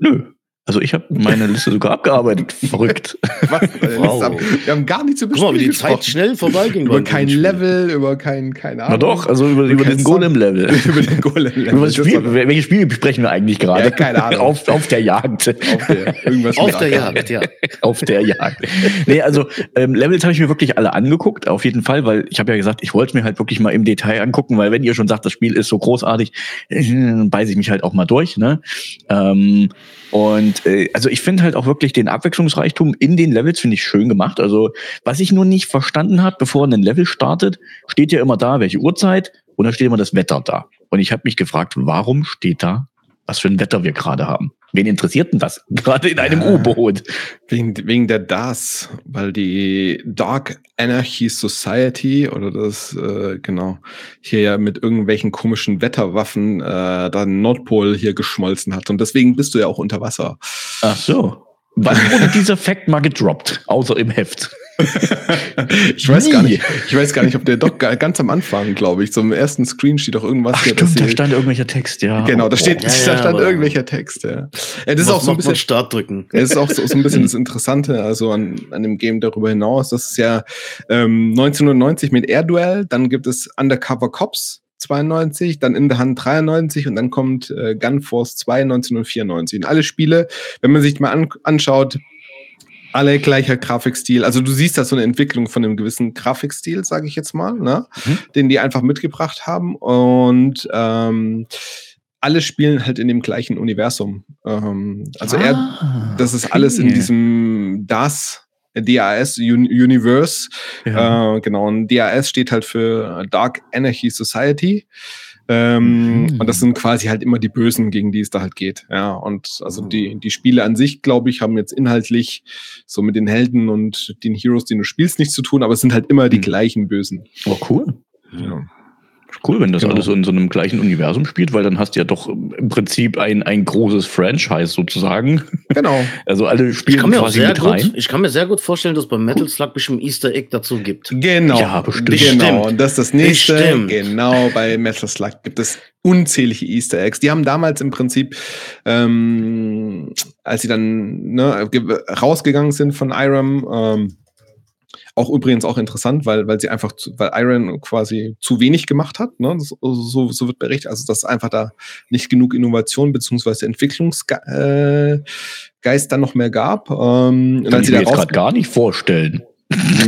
nö. Also ich habe meine Liste sogar abgearbeitet. Verrückt. Was? Wow. Wir haben gar nichts über Guck mal, wie die Zeit gesprochen. schnell vorbeiging. Über kein. Level, über kein, keine Ahnung. Na doch, also über, über keinen den. Golem-Level. über den Golem-Level. Über Spiel, welches Spiel besprechen wir eigentlich gerade? Ja, keine Ahnung. Auf, auf der Jagd. Auf der, irgendwas Auf der. Jagd, ja. auf der Jagd. Nee, also ähm, Levels habe ich mir wirklich alle angeguckt, auf jeden Fall, weil ich habe ja gesagt, ich wollte es mir halt wirklich mal im Detail angucken, weil wenn ihr schon sagt, das Spiel ist so großartig, äh, dann beiße ich mich halt auch mal durch. Ne? Ähm, und äh, also ich finde halt auch wirklich den Abwechslungsreichtum in den Levels finde ich schön gemacht. Also was ich nur nicht verstanden habe, bevor ein Level startet, steht ja immer da, welche Uhrzeit und dann steht immer das Wetter da. Und ich habe mich gefragt, warum steht da, was für ein Wetter wir gerade haben? Wen interessiert denn das? Gerade in einem Ja. U-Boot. Wegen, wegen der DAS, weil die Dark Anarchy Society oder das, äh, genau, hier ja mit irgendwelchen komischen Wetterwaffen äh, dann Nordpol hier geschmolzen hat. Und deswegen bist du ja auch unter Wasser. Ach so. Wann wurde dieser Fact mal gedroppt? Außer im Heft. Ich weiß gar Nie. nicht, ich weiß gar nicht, ob der Doc ga- ganz am Anfang, glaube ich, so im ersten Screen steht auch irgendwas Ach hier, stimmt, da stand irgendwelcher Text, ja. Genau, da steht, Ja, da ja, stand aber- irgendwelcher Text, ja. ja das ist auch so ein bisschen, Start drücken. Es ist auch so, so ein bisschen das Interessante, also an, an dem Game darüber hinaus. Das ist ja ähm, 1990 mit Air Duel, dann gibt es Undercover Cops 92, dann In the Hand 93 und dann kommt äh, Gunforce 2 1994. Und alle Spiele, wenn man sich mal an, anschaut, alle gleicher Grafikstil. Also du siehst da so eine Entwicklung von einem gewissen Grafikstil, sage ich jetzt mal, ne? Mhm. den die einfach mitgebracht haben. Und ähm, alle spielen halt in dem gleichen Universum. Ähm, also er, Ah, das ist alles in okay. diesem DAS, DAS Un Universe. Ja. Äh, genau, und DAS steht halt für Dark Anarchy Society. Ähm, Mhm. Und das sind quasi halt immer die Bösen, gegen die es da halt geht. Ja, und also Mhm. die, die Spiele an sich, glaube ich, haben jetzt inhaltlich so mit den Helden und den Heroes, die du spielst, nichts zu tun, aber es sind halt immer die Mhm. gleichen Bösen. Oh, cool. Ja. Cool, wenn das Genau. alles so in so einem gleichen Universum spielt, weil dann hast du ja doch im Prinzip ein, ein großes Franchise sozusagen. Genau. Also alle spielen quasi sehr mit gut, rein. ich kann mir sehr gut vorstellen, dass bei Metal Slug bestimmt Easter Egg dazu gibt. Genau. Ja, bestimmt. Genau. Und das ist das nächste. Bestimmt. Genau, bei Metal Slug gibt es unzählige Easter Eggs. Die haben damals im Prinzip, ähm, als sie dann ne, ge- rausgegangen sind von Irem, ähm, auch übrigens auch interessant, weil, weil sie einfach, zu, weil Iron quasi zu wenig gemacht hat, ne? Das, so, so wird berichtet, also dass einfach da nicht genug Innovation beziehungsweise Entwicklungsgeist äh, dann noch mehr gab. Ähm, Kann ich mir jetzt gerade gar nicht vorstellen.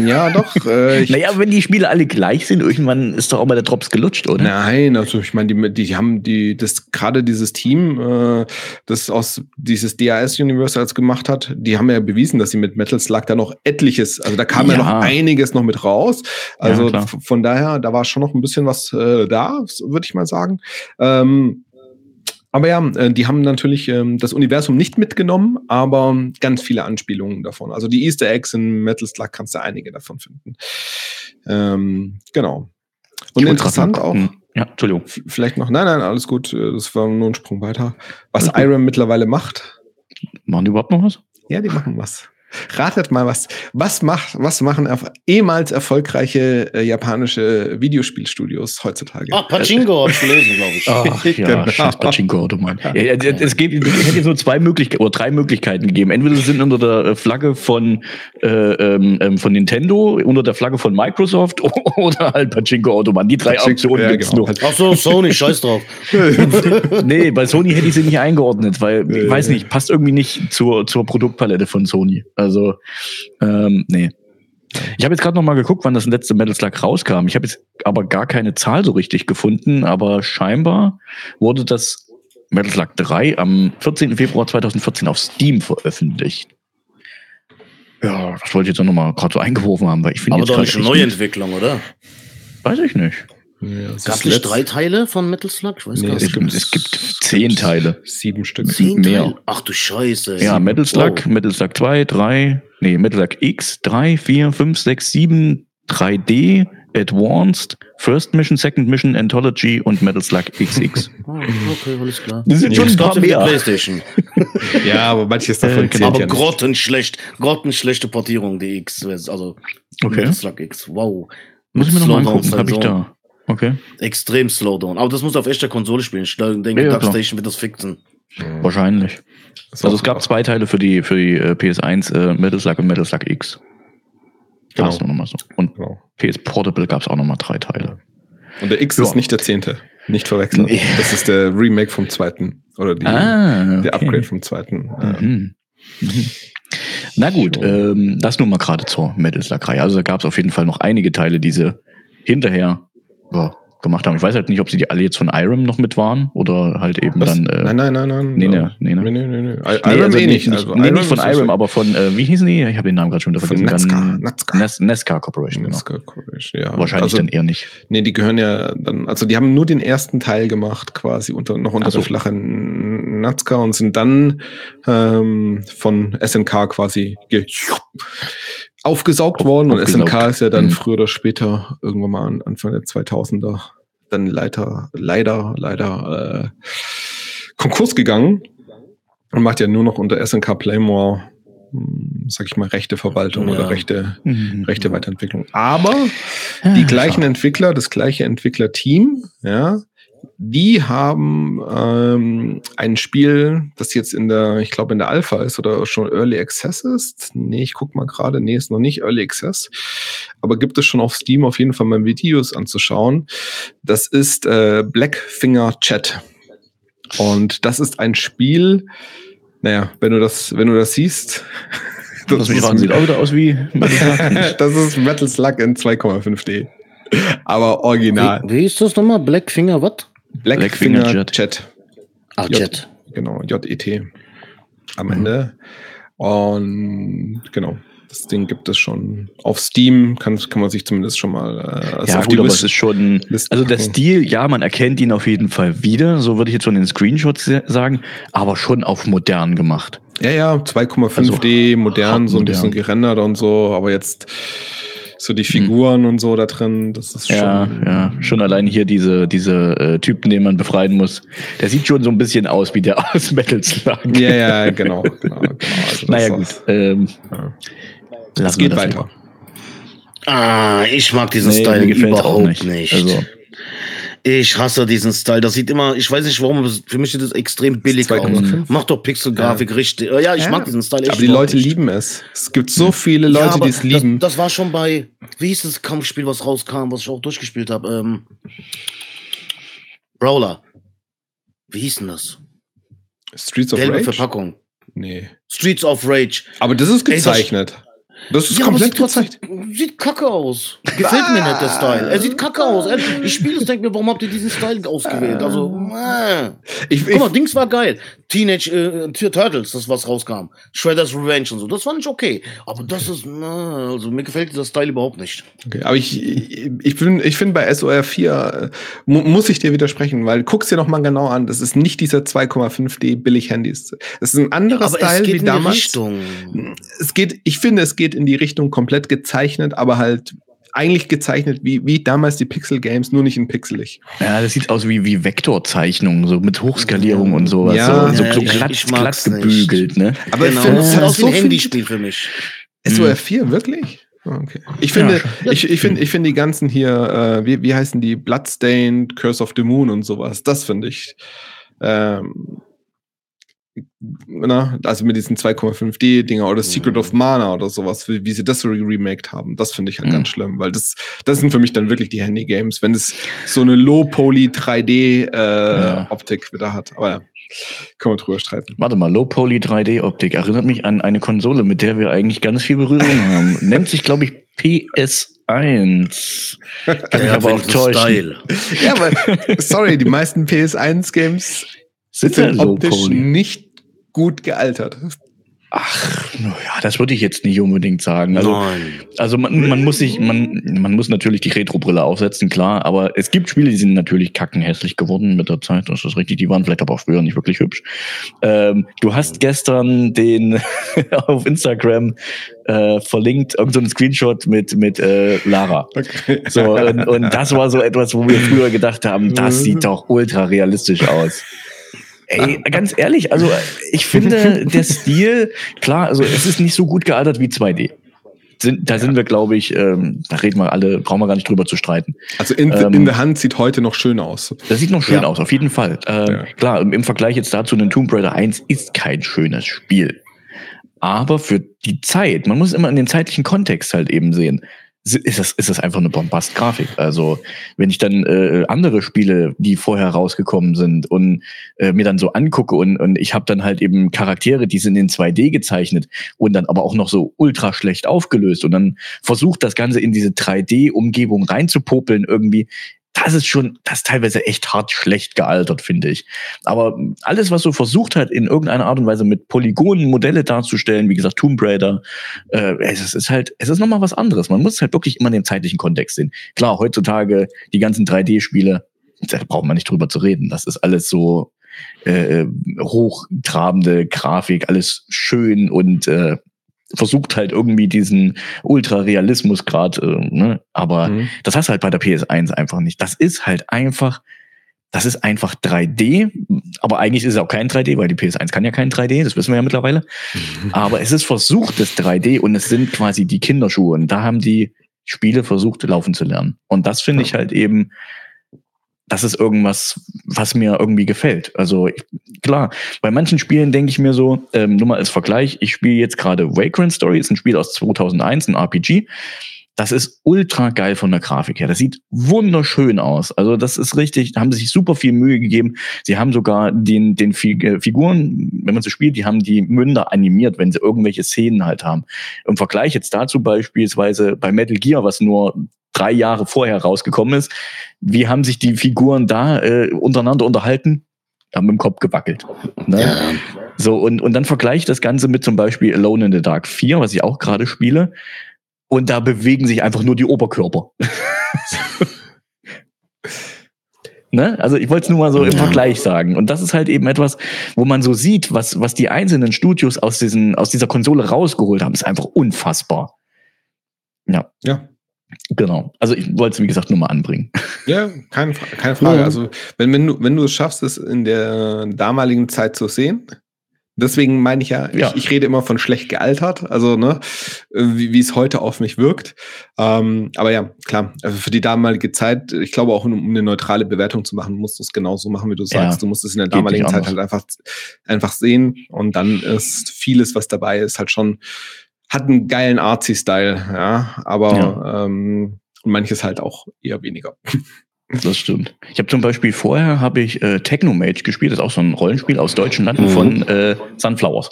Ja, doch. Äh, Naja, wenn die Spiele alle gleich sind, irgendwann ist doch auch mal der Drops gelutscht, oder? Nein, also ich meine, die, die haben die, das gerade dieses Team, äh, das aus dieses DAS Universals gemacht hat, die haben ja bewiesen, dass sie mit Metal Slug da noch etliches, also da kam ja, Ja. noch einiges noch mit raus. Also Ja, von daher, da war schon noch ein bisschen was äh, da, würde ich mal sagen. Ähm, aber ja, äh, die haben natürlich ähm, das Universum nicht mitgenommen, aber ganz viele Anspielungen davon. Also die Easter Eggs in Metal Slug kannst du einige davon finden. Ähm, genau. Und interessant auch, gucken. Ja, Entschuldigung. vielleicht noch, nein, nein, alles gut, äh, das war nur ein Sprung weiter. Was. Irem mittlerweile macht, Machen die überhaupt noch was? ja, die machen was. Ratet mal was. Was macht, was machen ehemals erfolgreiche äh, japanische Videospielstudios heutzutage? Ach, Pachinko hab ich gelesen, glaube ich. Ach ja, Genau. scheiß Pachinko-Automat. Ja, ja, es, es, gibt, es hätte so zwei Möglichkeiten oder drei Möglichkeiten gegeben. Entweder sie sind unter der äh, Flagge von, äh, ähm, ähm, von Nintendo, unter der Flagge von Microsoft oder halt Pachinko-Automat. Die drei Pachinko- Optionen ja, gibt's genau. nur. Ach so, Sony, scheiß drauf. Nee, bei Sony hätte ich sie nicht eingeordnet, weil, ich weiß nicht, passt irgendwie nicht zur, zur Produktpalette von Sony. Also, ähm, nee. Ich habe jetzt gerade noch mal geguckt, wann das letzte Metal Slug rauskam. Ich habe jetzt aber gar keine Zahl so richtig gefunden, aber scheinbar wurde das Metal Slug 3 am 14. Februar 2014 auf Steam veröffentlicht. Ja, das wollte ich jetzt auch noch mal gerade so eingeworfen haben, weil ich finde Aber jetzt doch gerade nicht eine Neuentwicklung, oder? Weiß ich nicht. Ja, Gab es nicht drei Teile von Metal Slug? Ich weiß Nee, gar es Es nicht. gibt- es gibt zehn Teile. Sieben Stück. Zehn mehr. Teile? Ach du Scheiße. Ja. Metal Slug, Wow. Metal Slug 2, 3, nee, Metal Slug X, 3, 4, 5, 6, 7, 3D, Advanced, First Mission, Second Mission, Anthology und Metal Slug XX. Ah, okay, alles klar. Das sind schon ein paar mehr. Playstation. Ja, aber manches davon Äh, zählt Aber ja nicht. grottenschlecht, grottenschlechte Portierung, die X, also Okay. Metal Slug X. Wow. Muss ich mir nochmal angucken, hab ich da. Okay, Extrem Slowdown. Aber das muss auf echter Konsole spielen. Ich denke, Ja, ja, klar. Darkstation wird das fixen. wahrscheinlich. Das Also es gab zwei Teile für die, für die äh, PS1, äh, Metal Slug und Metal Slug X. Genau. Noch mal so. Und Genau. PS Portable gab es auch nochmal drei Teile. Und der X Ja. ist nicht der zehnte. Nicht verwechseln. Nee. Das ist der Remake vom zweiten. Oder die, Ah, der okay. Upgrade vom zweiten. Mhm. Mhm. Na gut, So. ähm, das nur mal gerade zur Metal Slug-Reihe. Also da gab es auf jeden Fall noch einige Teile, die sie hinterher ja, gemacht haben. Ich weiß halt nicht, ob sie die alle jetzt von Irem noch mit waren oder halt eben was? dann. Äh, nein, nein, nein, nein. nee, nee, ne? Nee, nee, nee, nee. Nee, Iron also eh nicht, Also nee, Iron nicht von Irem, aber von, äh, wie hießen die? Ich habe den Namen gerade schon wieder vergessen. Nazca. Dann- Nazca. Nes Nesca Corporation, genau. Nazca Corporation, ja. Wahrscheinlich also, dann eher nicht. Nee, die gehören ja dann, also die haben nur den ersten Teil gemacht, quasi unter, noch unter Ach so. der flachen Nazca und sind dann ähm, von SNK quasi ge aufgesaugt Auf- worden. Und. SNK ist ja dann Mhm. früher oder später, irgendwann mal an Anfang der 2000er, dann leider, leider, leider äh, Konkurs gegangen und macht ja nur noch unter SNK Playmore, hm, sag ich mal, rechte Verwaltung Ja. oder rechte, Mhm. rechte Weiterentwicklung. Aber die gleichen Entwickler, das gleiche Entwicklerteam, ja, die haben ähm, ein Spiel, das jetzt in der, ich glaube, in der Alpha ist oder schon Early Access ist. Nee, ich guck mal gerade, nee, ist noch nicht Early Access. Aber gibt es schon auf Steam auf jeden Fall mal Videos anzuschauen. Das ist äh, Blackfinger Chat. Und das ist ein Spiel, naja, wenn du das, wenn du das siehst, Das mich raten, sieht auch wieder aus wie das ist Metal Slug in 2,5D. Aber original. Wie, wie ist das nochmal? Blackfinger, was? Blackfinger, Blackfinger Chat. Jet. Ah, J. Jet. Genau, JET am Mhm. Ende. Und genau, das Ding gibt es schon auf Steam, kann, kann man sich zumindest schon mal äh, also Ja, auf gut, aber List- es ist schon, Liste also der. Stil, ja, man erkennt ihn auf jeden Fall wieder, so würde ich jetzt von den Screenshots sagen, aber schon auf modern gemacht. Ja, ja, 2,5D, modern, so ein bisschen gerendert und so, aber jetzt so die Figuren und so da drin, das ist schon. Mhm. Ja, ja, schon allein hier diese, diese äh, Typen, den man befreien muss. Der sieht schon so ein bisschen aus wie der aus Metal Slug. Ja, ja, genau, genau, genau. Also das Naja, gut. Ähm, Ja. Es geht weiter. Ah, ich mag diesen Nee, Style überhaupt nicht. Also, Ich hasse diesen Style. Das sieht immer, ich weiß nicht warum, für mich sieht das extrem billig aus. 2,5. Mach doch Pixelgrafik richtig. Ja, ich Ja. mag diesen Style echt Aber die Leute nicht. lieben es. Es gibt so viele Ja, Leute, die es lieben. Das, das war schon bei, wie hieß das Kampfspiel, was rauskam, was ich auch durchgespielt habe? Ähm, Brawler. Wie hieß denn das? Streets of Gelbe Rage? Verpackung. Nee. Streets of Rage. Aber das ist Ey, das- gezeichnet. Das ist Ja, komplett gezeigt. sieht kacke aus. Gefällt mir nicht der Style. Er sieht kacke aus. Ich spiele es, denke mir, warum habt ihr diesen Style ausgewählt? Also, äh. Ich, Guck mal, ich, Dings war geil. Teenage äh, Turtles, das was rauskam. Shredder's Revenge und so. Das fand ich okay. Aber das ist, na, also mir gefällt dieser Style überhaupt nicht. okay, aber ich, ich, ich, bin, ich finde bei SOR 4 äh, mu muss ich dir widersprechen, weil guck's dir noch mal genau an. Das ist nicht dieser 2,5D billig Handys. Das ist ein anderer Aber Style es geht wie in damals. Richtung. Es geht, ich finde, es geht in die Richtung komplett gezeichnet, aber halt eigentlich gezeichnet wie, wie damals die Pixel Games, nur nicht in pixelig. Ja, das sieht aus wie, wie Vektorzeichnungen, so mit Hochskalierung und sowas. Ja. so, so, Ja, so glatt, ich glatt gebügelt, ne? Aber genau. ich finde, das es hat so ein Handyspiel für mich. SOR 4, wirklich? Ah, Okay. Ich finde, Ja. ich, ich finde, ich finde die ganzen hier, äh, wie, wie heißen die? Bloodstained, Curse of the Moon und sowas. Das finde ich. Ähm, na, also mit diesen 2,5D-Dinger oder Secret Mhm. of Mana oder sowas, wie, wie sie das so remaked haben, das finde ich halt Mhm. ganz schlimm, weil das, das sind für mich dann wirklich die Handy-Games, wenn es so eine Low-Poly 3D-Optik Ja. wieder hat. Aber ja, können wir drüber streiten. Warte mal, Low Poly 3D Optik erinnert mich an eine Konsole, mit der wir eigentlich ganz viel Berührung haben. Nennt sich, glaube ich, PS1. Kann mich Der aber auch täuschen. Style. Ja, aber sorry, die meisten PS1-Games Sind ja optisch nicht gut gealtert. Ach, naja, das würde ich jetzt nicht unbedingt sagen. Also, Nein. also man, man muss sich, man, man muss natürlich die Retro-Brille aufsetzen, klar, aber es gibt Spiele, die sind natürlich kackenhässlich geworden mit der Zeit, das ist richtig, die waren vielleicht aber auch früher nicht wirklich hübsch. Ähm, du hast gestern den auf Instagram äh, verlinkt, irgendeinen Screenshot mit, mit äh, Lara. Okay. So, und, und das war so etwas, wo wir früher gedacht haben, das sieht doch ultra realistisch aus. Ey, ganz ehrlich, also ich finde, der Stil, klar, also es ist nicht so gut gealtert wie 2D. Sind, da sind wir, glaube ich, ähm, da reden wir alle, brauchen wir gar nicht drüber zu streiten. Also in, Ähm, in der Hand sieht heute noch schön aus. Das sieht noch schön Ja. aus, auf jeden Fall. Ähm, Ja. Klar, im, im Vergleich jetzt dazu, ein Tomb Raider 1 ist kein schönes Spiel. Aber für die Zeit, man muss immer in den zeitlichen Kontext halt eben sehen, ist das, ist das einfach eine Bombast-Grafik. Also, wenn ich dann äh, andere Spiele, die vorher rausgekommen sind und äh, mir dann so angucke und, und ich habe dann halt eben Charaktere, die sind in 2D gezeichnet und dann aber auch noch so ultra schlecht aufgelöst und dann versucht das Ganze in diese 3D-Umgebung reinzupopeln irgendwie. Das ist schon, das ist teilweise echt hart schlecht gealtert, finde ich. Aber alles, was so versucht hat, in irgendeiner Art und Weise mit Polygonen Modelle darzustellen, wie gesagt, Tomb Raider, äh, es ist halt, es ist nochmal was anderes. Man muss halt wirklich immer in den zeitlichen Kontext sehen. Klar, heutzutage die ganzen 3D-Spiele, da braucht man nicht drüber zu reden. Das ist alles so äh, hochtrabende Grafik, alles schön und äh, versucht halt irgendwie diesen Ultra-Realismus gerade, äh, ne? aber Mhm. das hast du halt bei der PS1 einfach nicht. Das ist halt einfach, das ist einfach 3D, aber eigentlich ist es auch kein 3D, weil die PS1 kann ja kein 3D, das wissen wir ja mittlerweile. Aber es ist versuchtes 3D und es sind quasi die Kinderschuhe und da haben die Spiele versucht laufen zu lernen. Und das finde ich halt eben, das ist irgendwas, was mir irgendwie gefällt. Also klar, bei manchen Spielen denke ich mir so, ähm, nur mal als Vergleich, ich spiele jetzt gerade Vagrant Story, ist ein Spiel aus 2001, ein RPG. Das ist ultra geil von der Grafik her. Das sieht wunderschön aus. Also das ist richtig, da haben sie sich super viel Mühe gegeben. Sie haben sogar den, den äh, Figuren, wenn man so spielt, die haben die Münder animiert, wenn sie irgendwelche Szenen halt haben. Im Vergleich jetzt dazu beispielsweise bei Metal Gear, was nur drei Jahre vorher rausgekommen ist, wie haben sich die Figuren da äh, untereinander unterhalten? Haben im Kopf gewackelt. Ne? Ja. So, und, und dann vergleiche das Ganze mit zum Beispiel Alone in the Dark 4, was ich auch gerade spiele. Und da bewegen sich einfach nur die Oberkörper. ne? Also ich wollte es nur mal so im. Vergleich sagen. Und das ist halt eben etwas, wo man so sieht, was, was die einzelnen Studios aus, diesen, aus dieser Konsole rausgeholt haben, ist einfach unfassbar. Ja, Ja. Genau. Also ich wollte es, wie gesagt, nur mal anbringen. Ja, keine, Fra- keine Frage. Ja. Also, wenn, wenn, du, wenn du es schaffst, es in der damaligen Zeit zu sehen, deswegen meine ich ja, Ja. Ich, ich rede immer von schlecht gealtert, also, ne, wie, wie es heute auf mich wirkt. Ähm, aber ja, klar, also für die damalige Zeit, ich glaube auch, um eine neutrale Bewertung zu machen, musst du es genauso machen, wie du Ja, sagst. Du musst es in der geht damaligen Zeit halt einfach, einfach sehen und dann ist vieles, was dabei ist, halt schon, hat einen geilen Artsy-Style, ja, aber Ähm, und manches halt auch eher weniger. Das stimmt. Ich habe zum Beispiel vorher habe ich äh, Technomage gespielt, das ist auch so ein Rollenspiel aus deutschen Landen Mhm. von äh, Sunflowers.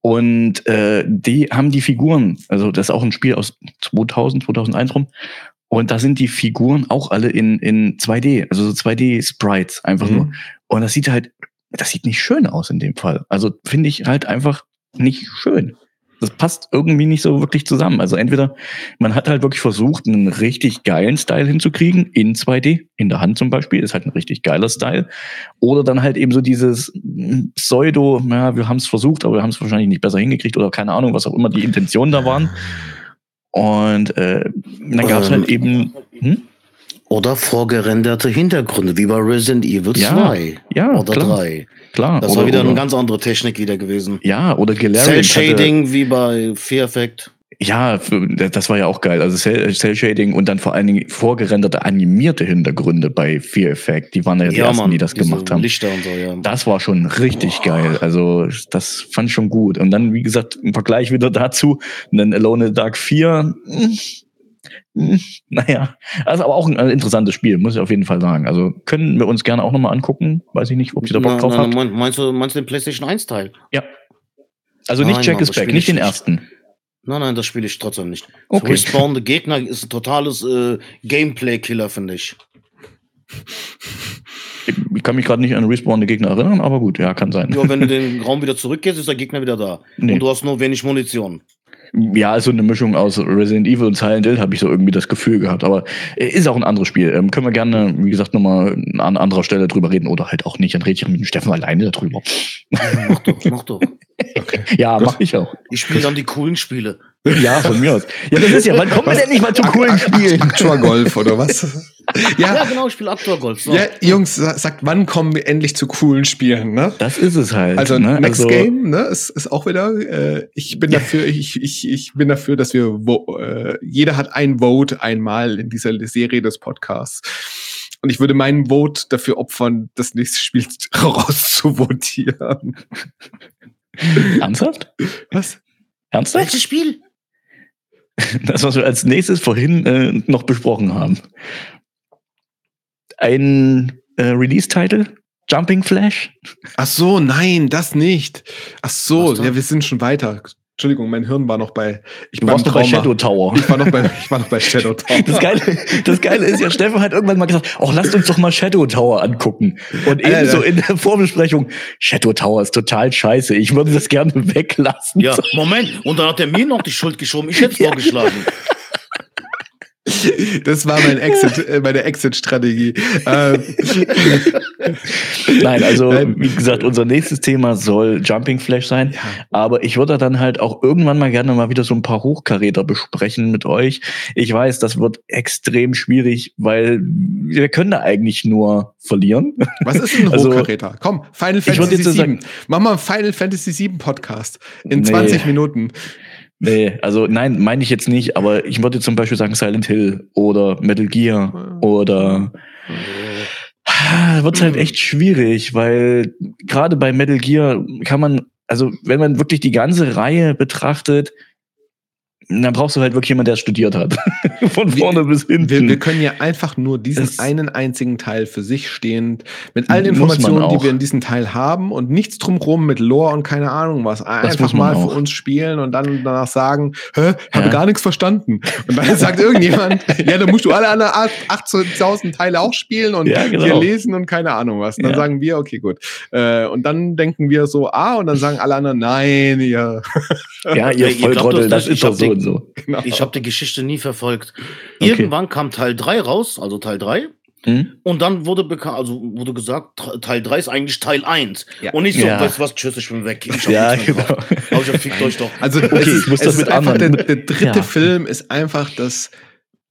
Und äh, die haben die Figuren, also das ist auch ein Spiel aus 2000, 2001 rum. Und da sind die Figuren auch alle in, in 2D, also so 2D-Sprites einfach Mhm. nur. Und das sieht halt, das sieht nicht schön aus in dem Fall. Also finde ich halt einfach nicht schön. Das passt irgendwie nicht so wirklich zusammen. Also entweder man hat halt wirklich versucht, einen richtig geilen Style hinzukriegen, in 2D, in der Hand zum Beispiel, ist halt ein richtig geiler Style. Oder dann halt eben so dieses Pseudo, ja, wir haben es versucht, aber wir haben es wahrscheinlich nicht besser hingekriegt oder keine Ahnung, was auch immer die Intentionen da waren. Und äh, dann gab es halt eben, hm? Oder vorgerenderte Hintergründe, wie bei Resident Evil Ja, 2 ja, oder klar. 3. klar. Das oder, war wieder oder, eine ganz andere Technik wieder gewesen. ja, oder Galarian Cell Shading wie bei Fear Effect. Ja, das war ja auch geil. Also Cell, Shading und dann vor allen Dingen vorgerenderte animierte Hintergründe bei Fear Effect. Die waren ja die ersten, die das gemacht haben. Lichter und so, ja. Das war schon richtig geil. Also das fand ich schon gut. Und dann, wie gesagt, im Vergleich wieder dazu, dann Alone in the Dark 4. Naja, also aber auch ein äh, interessantes Spiel, muss ich auf jeden Fall sagen. Also können wir uns gerne auch nochmal angucken. Weiß ich nicht, ob ihr da Bock Na, drauf na, mein- meinst, du, meinst du den PlayStation 1 Teil? Ja. Also nicht Nein, Jack Mann, is Back, nicht ich den nicht. ersten. Nein, nein, das spiele ich trotzdem nicht. Okay. Respawnende Gegner ist ein totales äh, Gameplay-Killer, finde ich. Ich, ich kann mich gerade nicht an respawnende Gegner erinnern, aber gut, ja, kann sein. Ja, wenn du den Raum wieder zurückgehst, ist der Gegner wieder da. Nee. Und du hast nur wenig Munition. Ja, also eine Mischung aus Resident Evil und Silent Hill habe ich so irgendwie das Gefühl gehabt. Aber äh, ist auch ein anderes Spiel. Ähm, können wir gerne, wie gesagt, nochmal an anderer Stelle drüber reden oder halt auch nicht. Dann rede ich mit dem Steffen alleine darüber. Mach doch, mach doch. Ja, mache ich auch. Ich spiele dann die coolen Spiele. Ja, von mir aus. Ja, das ist ja, wann kommen wir denn nicht mal zu coolen Spielen? Aqua Golf oder was? Ja, ja, genau, ich spiele Aktor Golf. So. ja, Jungs, sa- sagt, wann kommen wir endlich zu coolen Spielen, ne? Das ist es halt. Also ne? Next Also, Game, ne, ist, ist auch wieder. Äh, ich bin dafür, ich, ich, ich bin dafür, dass wir wo, äh, jeder hat ein Vote einmal in dieser Serie des Podcasts. Und ich würde meinen Vote dafür opfern, das nächste Spiel rauszuvotieren. Ernsthaft? Was? Ernsthaft? Welches Spiel? Das, was wir als nächstes vorhin äh, noch besprochen haben. Ein äh, Release-Title? Jumping Flash? Ach so, nein, das nicht. Ach so, ja, wir sind schon weiter. Entschuldigung, mein Hirn war noch bei. Ich Du war warst noch bei. Shadow Tower. Ich war noch bei, ich war noch bei Shadow Tower. Das Geile, das Geile ist ja, Steffen hat irgendwann mal gesagt, oh, lasst uns doch mal Shadow Tower angucken. Und Alter. ebenso in der Vorbesprechung, Shadow Tower ist total scheiße. Ich würde das gerne weglassen. Ja, Moment. Und dann hat er mir noch die Schuld geschoben. Ich hätte es vorgeschlagen. Das war mein Exit, äh, meine Exit-Strategie. Ähm, Nein, also Nein. wie gesagt, unser nächstes Thema soll Jumping Flash sein. ja. Aber ich würde dann halt auch irgendwann mal gerne mal wieder so ein paar Hochkaräter besprechen mit euch. Ich weiß, das wird extrem schwierig, weil wir können da eigentlich nur verlieren. Was ist ein Also- Hochkaräter? Komm, Final Fantasy 7. Mach mal einen Final Fantasy 7 Podcast in Nee. 20 Minuten. Nee, also nein, meine ich jetzt nicht, aber ich würde zum Beispiel sagen Silent Hill oder Metal Gear oder wird halt echt schwierig, weil gerade bei Metal Gear kann man, also wenn man wirklich die ganze Reihe betrachtet, dann brauchst du halt wirklich jemanden, der es studiert hat. Von Wir- vorne bis hinten. Wir, wir können ja einfach nur diesen Das- einen einzigen Teil für sich stehend, mit allen Informationen, die wir in diesem Teil haben und nichts drumrum mit Lore und keine Ahnung was. Einfach mal auch. für uns spielen und dann danach sagen, hä, habe Ja. gar nichts verstanden. Und dann sagt irgendjemand, ja, dann musst du alle anderen 18.000 Teile auch spielen und Ja, genau. hier lesen und keine Ahnung was. Und dann Ja. sagen wir, okay, gut. Äh, und dann denken wir so, ah, und dann sagen alle anderen, nein, ja, ja, ihr Ja, ihr glaubt Volltrottel, das nicht, ist doch so und so. genau. Ich habe die Geschichte nie verfolgt. Okay. Irgendwann kam Teil 3 raus, also Teil 3. Hm? Und dann wurde bekannt, also wurde gesagt, Teil 3 ist eigentlich Teil 1. Ja. Und nicht so, Ja. weißt was, tschüss, ich bin weg. Ich hab Ja, genau. Aber ich fickt euch doch. Also Okay, es ist, ich muss es das ist mit einfach anderen- der, der dritte Ja. Film ist einfach das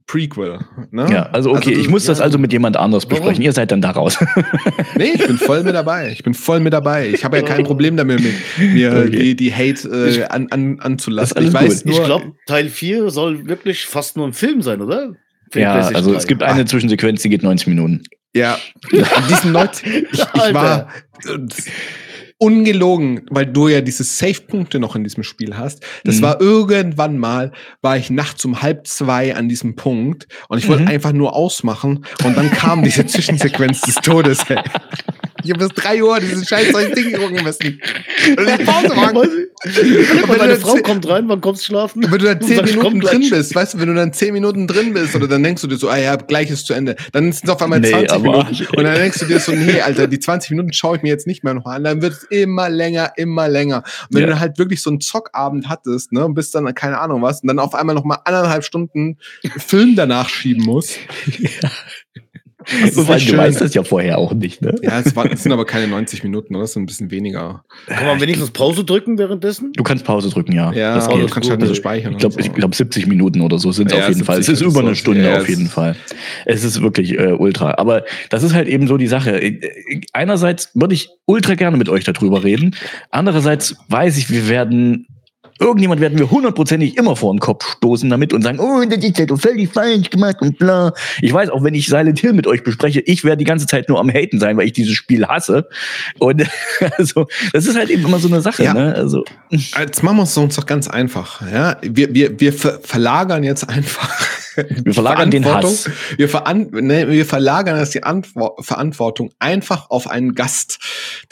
Prequel. Ne? Ja, also okay, ich muss das ja. also mit jemand anders Warum? besprechen. Ihr seid dann da raus. Nee, ich bin voll mit dabei. Ich bin voll mit dabei. Ich habe ja kein Problem damit, mit mir Okay. die, die Hate äh, an, an, anzulassen. Das Ich weiß gut. nur, Ich glaube, Teil 4 soll wirklich fast nur ein Film sein, oder? Die ja, also 3. es gibt eine Zwischensequenz, die geht 90 Minuten. ja, an diesen Leuten, ich, ich war äh, ungelogen, weil du ja diese Safe-Punkte noch in diesem Spiel hast. Das Mhm. war irgendwann mal, war ich nachts um halb zwei an diesem Punkt und ich wollte Mhm. einfach nur ausmachen und dann kam diese Zwischensequenz des Todes. Ey. Ich habe bis drei Uhr dieses scheiß Ding gucken müssen. Und ich Pause machen. Und wenn meine Frau zehn- kommt rein, wann kommst du schlafen? Wenn du dann zehn Minuten gleich. drin bist, weißt du, wenn du dann zehn Minuten drin bist, oder dann denkst du dir so, ah ja, gleich ist zu Ende. Dann sind es auf einmal Nee, 20 aber- Minuten. Und dann denkst du dir so, nee, Alter, die 20 Minuten schaue ich mir jetzt nicht mehr noch an. Dann wird es immer länger, immer länger. Und wenn Ja. du dann halt wirklich so einen Zockabend hattest, ne, und bist dann, keine Ahnung was, und dann auf einmal noch mal anderthalb Stunden Film danach schieben musst. Das ist Weil nicht du weißt das ja vorher auch nicht, ne? Ja, es, war, es sind aber keine 90 Minuten, oder? Das sind ein bisschen weniger. Kann man wenigstens Pause drücken währenddessen? Du kannst Pause drücken, ja. Ja, das geht. du kannst halt nicht speichern. Ich glaube, so. ich glaub 70 Minuten oder so sind es Ja, auf jeden Fall. Es 70 ist über eine so. Stunde Ja, auf jeden Fall. Es ist wirklich äh, ultra. Aber das ist halt eben so die Sache. Einerseits würde ich ultra gerne mit euch darüber reden. Andererseits weiß ich, wir werden Irgendjemand werden wir hundertprozentig immer vor den Kopf stoßen damit und sagen, oh, das ist ja doch völlig falsch gemacht und bla. Ich weiß, auch wenn ich Silent Hill mit euch bespreche, ich werde die ganze Zeit nur am Haten sein, weil ich dieses Spiel hasse. Und also, das ist halt eben immer so eine Sache, Ja. ne? Also, Jetzt machen wir es uns doch ganz einfach. Ja? Wir, wir, wir ver verlagern jetzt einfach. Wir verlagern den. Hass. Wir, veran ne, wir verlagern jetzt die Antwo Verantwortung einfach auf einen Gast,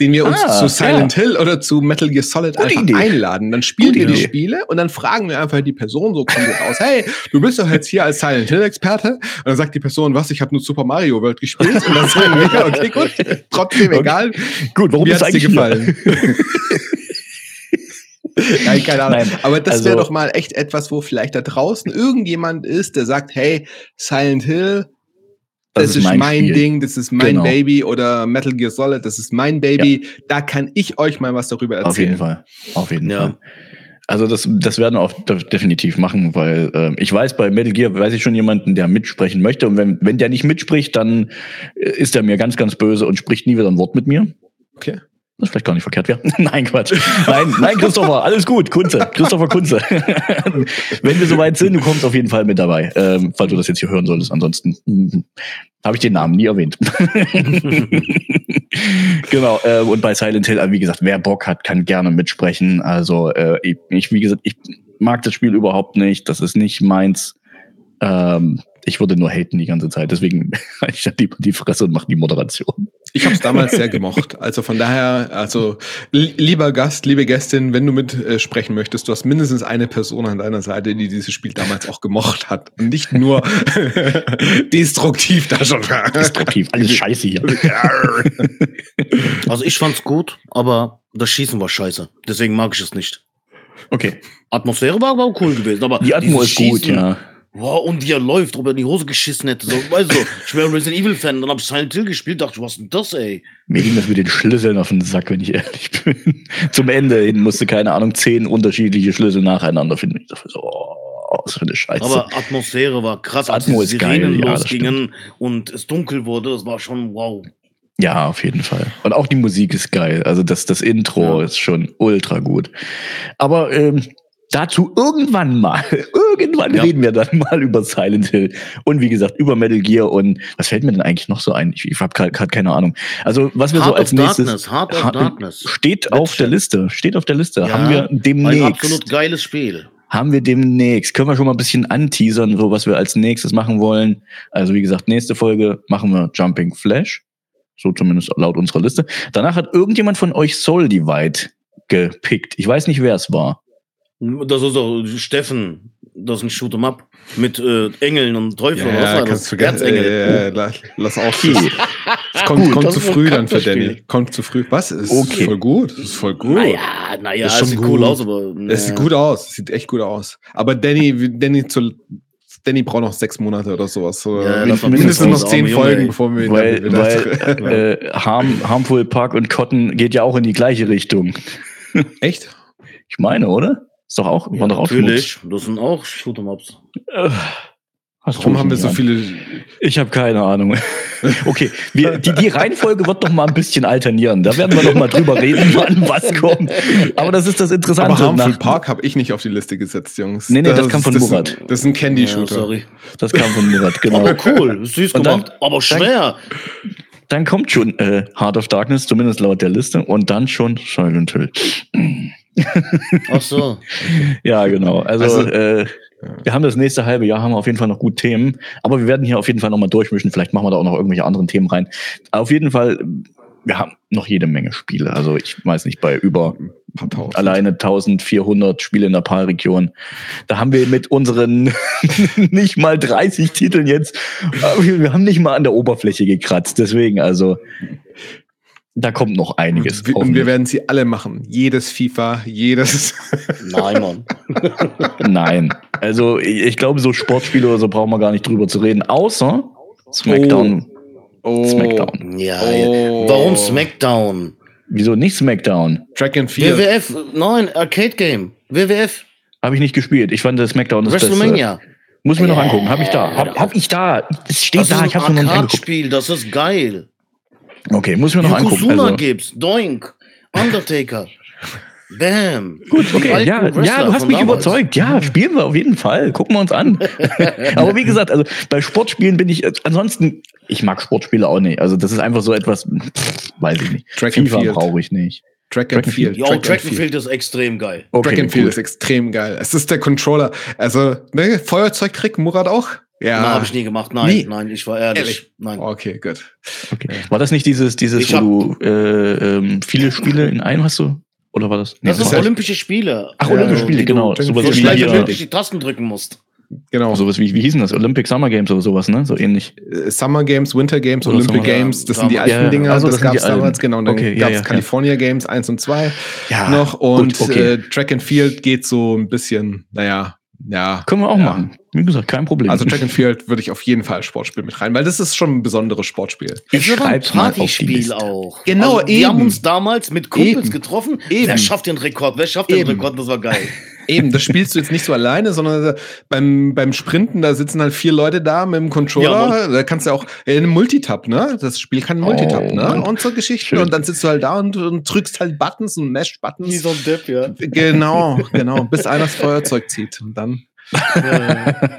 den wir uns Ah, zu Silent ja. Hill oder zu Metal Gear Solid Gute einfach Idee. einladen. Dann spielen Gute wir die. Spiele und dann fragen wir einfach die Person so kommt aus, hey, du bist doch jetzt hier als Silent Hill Experte. Und dann sagt die Person, was, ich habe nur Super Mario World gespielt. Und dann sagen wir, okay, gut, trotzdem egal. Gut, warum ist dir gefallen? Nein, keine Ahnung. Nein, Aber das also- wäre doch mal echt etwas, wo vielleicht da draußen irgendjemand ist, der sagt, hey, Silent Hill, das, ist, mein, Spiel. Ding, das ist mein Genau. Baby oder Metal Gear Solid, das ist mein Baby. Da kann ich euch mal was darüber erzählen. Auf jeden Fall. Auf jeden Ja. Fall. Also das, das werden wir auch de- definitiv machen, weil ähm, ich weiß, bei Metal Gear weiß ich schon jemanden, der mitsprechen möchte. Und wenn, wenn der nicht mitspricht, dann äh, ist er mir ganz, ganz böse und spricht nie wieder ein Wort mit mir. Okay. Das ist vielleicht gar nicht verkehrt wäre. nein, Quatsch. Nein, nein, Christopher, alles gut. Kunze. Christopher Kunze. Wenn wir soweit sind, du kommst auf jeden Fall mit dabei, ähm, falls du das jetzt hier hören solltest. Ansonsten hm, habe ich den Namen nie erwähnt. genau. Äh, und bei Silent Hill, äh, wie gesagt, wer Bock hat, kann gerne mitsprechen. Also äh, ich, ich, wie gesagt, ich mag das Spiel überhaupt nicht. Das ist nicht meins. Ähm, ich würde nur haten die ganze Zeit. Deswegen halte ich ja lieber die Fresse und mache die Moderation. Ich habe es damals sehr gemocht. Also von daher, also li- lieber Gast, liebe Gästin, wenn du mit äh, sprechen möchtest, du hast mindestens eine Person an deiner Seite, die dieses Spiel damals auch gemocht hat und nicht nur destruktiv da schon war. Destruktiv. Alles scheiße hier. Also ich fand's gut, aber das Schießen war scheiße. Deswegen mag ich es nicht. Okay. Atmosphäre war aber auch cool gewesen. Aber Die Atmo dieses ist gut, Schießen, ja. Wow, und wie er läuft, ob er in die Hose geschissen hätte. So, weißt du, ich wäre Resident Evil Fan, dann hab ich Silent Hill gespielt, dachte was ist denn das, ey? Mir ging das mit den Schlüsseln auf den Sack, wenn ich ehrlich bin. Zum Ende hin musste, keine Ahnung, zehn unterschiedliche Schlüssel nacheinander finden. Ich dachte so, oh, was für eine Scheiße. Aber Atmosphäre war krass, als Atmo die geil, Sirenen ja, das losgingen und es dunkel wurde, das war schon wow. ja, auf jeden Fall. Und auch die Musik ist geil. Also das, das Intro Ja. ist schon ultra gut. Aber ähm, dazu irgendwann mal, irgendwann Ja. reden wir dann mal über Silent Hill. Und wie gesagt, über Metal Gear und was fällt mir denn eigentlich noch so ein? Ich, ich habe gerade keine Ahnung. Also was wir so Heart als of nächstes... Darkness, Heart of Ha- Darkness. Steht auf der Liste, steht auf der Liste. Ja, Haben wir Ein demnächst. absolut geiles Spiel. haben wir demnächst. Können wir schon mal ein bisschen anteasern, so was wir als nächstes machen wollen. Also wie gesagt, nächste Folge machen wir Jumping Flash. So zumindest laut unserer Liste. Danach hat irgendjemand von euch Soul Divide gepickt. Ich weiß nicht, wer es war. Das ist doch Steffen, das ist ein Shoot'em Up mit äh, Engeln und Teufeln. was Ja, war kannst das? du vergessen. Äh, la- lass auch. Okay. Es kommt, Gut, kommt zu früh dann für. Danny. Kommt zu früh. Was? Ist Okay. voll gut. Das ist voll gut. Naja, naja, es schon sieht gut. cool aus, aber. Es sieht naja. gut aus. Es sieht echt gut aus. Aber Danny, Danny zu, Danny braucht noch sechs Monate oder sowas. So, Ja, mindestens war mindestens noch zehn Folgen, ey. bevor wir Weil, wieder weil äh, Harm, Harmful Park und Cotton geht ja auch in die gleiche Richtung. Echt? Ich meine, oder? Ist doch auch, Ja, war doch auch natürlich, das sind auch Shoot'em Ups. Schmutz. Äh, Warum haben wir so an. viele? Ich habe keine Ahnung. Okay, wir, die, die Reihenfolge wird noch mal ein bisschen alternieren. Da werden wir noch mal drüber reden, wann was kommt. Aber das ist das Interessante. Aber Harmful nach- Park habe ich nicht auf die Liste gesetzt, Jungs. Nee, nee, das kam von das Murat. Ist, das ist ein Ja, Candy-Shooter. sorry. Das kam von Murat, genau. Aber cool, süß dann- gemacht, aber schwer. Dann kommt schon äh, Heart of Darkness, zumindest laut der Liste, und dann schon Silent Hill. Ach so. Ja, genau. Also, Also- äh, wir haben das nächste halbe Jahr, haben wir auf jeden Fall noch gut Themen. Aber wir werden hier auf jeden Fall nochmal durchmischen. Vielleicht machen wir da auch noch irgendwelche anderen Themen rein. Auf jeden Fall wir haben noch jede Menge Spiele. Also ich weiß nicht, bei über tausend. alleine 1400 Spiele in der PAL-Region. Da haben wir mit unseren nicht mal 30 Titeln jetzt, äh, wir haben nicht mal an der Oberfläche gekratzt. Deswegen, also, da kommt noch einiges. Und wir, und wir werden sie alle machen. Jedes FIFA, jedes. Nein, Mann. Nein. Also, ich, ich glaube, so Sportspiele oder so brauchen wir gar nicht drüber zu reden, außer SmackDown. Oh. Smackdown. Ja, Oh. ja. Warum Smackdown? Wieso nicht Smackdown? Track and Field. WWF, nein, Arcade Game. WWF, Habe ich nicht gespielt. Ich fand das Smackdown das Beste. WrestleMania. Muss mir noch angucken. Habe ich da. Hab, hab ich da. Es steht Das da. ist Ich ein habe mir noch nicht angeguckt. Arcade-Spiel, das ist geil. Okay, muss mir noch angucken. Yokozuna Also. gibt's, Doink, Undertaker. Bam. Gut, okay, ja, Wrestler ja, du hast mich damals. überzeugt. Ja, spielen wir auf jeden Fall. Gucken wir uns an. Aber wie gesagt, also bei Sportspielen bin ich, äh, ansonsten, ich mag Sportspiele auch nicht. Also das ist einfach so etwas, pff, weiß ich nicht. Track and FIFA Field. brauche ich nicht. Track Track and and Field. Jo, Track and Field ist extrem geil. Okay, Track and Field cool. ist extrem geil. Es ist der Controller. Also, ne, Feuerzeug kriegt Murat auch? Ja. Na, habe ich nie gemacht. Nein, Nie. nein, ich war ehrlich. Ehrlich? Nein. Okay, gut. okay. War das nicht dieses, dieses, Ich wo du äh, ähm, viele Spiele in einem hast du? Oder war das? Nee, Das das sind Olympische Spiele. Ach, Ja, Olympische Spiele, du- genau. die Sowas du wie, hier, die Tasten drücken musst. Genau. sowas wie, wie hießen das? Olympic Summer Games oder sowas, ne? So ähnlich. Äh, Summer Games, Winter Games, Oder Olympic Summer- Games, das sind die alten Ja, Dinger, also das, das die alten. damals, genau. Und dann Okay, ja, gab's ja, ja. California Games 1 und 2 Ja, noch und gut, okay. äh, Track and Field geht so ein bisschen, naja, ja. Können wir auch Ja. machen. Wie gesagt, kein Problem. Also Track and Field würde ich auf jeden Fall als Sportspiel mit rein, weil das ist schon ein besonderes Sportspiel. ich ein die Partyspiel auch. Genau, also, Wir eben. haben uns damals mit Kumpels Eben. getroffen. Eben. Wer schafft den Rekord? Wer schafft den Eben. Rekord? Das war geil. Eben, das spielst du jetzt nicht so alleine, sondern beim, beim Sprinten, da sitzen halt vier Leute da mit dem Controller. Ja, da kannst du auch in einem Multitab, ne? Das Spiel kann Multitab, Oh, ne? Mann. Und so Geschichten. Schön. Und dann sitzt du halt da und, und drückst halt Buttons und masht Buttons. ein Depp, ja. Genau, genau. Bis einer das Feuerzeug zieht. Und dann.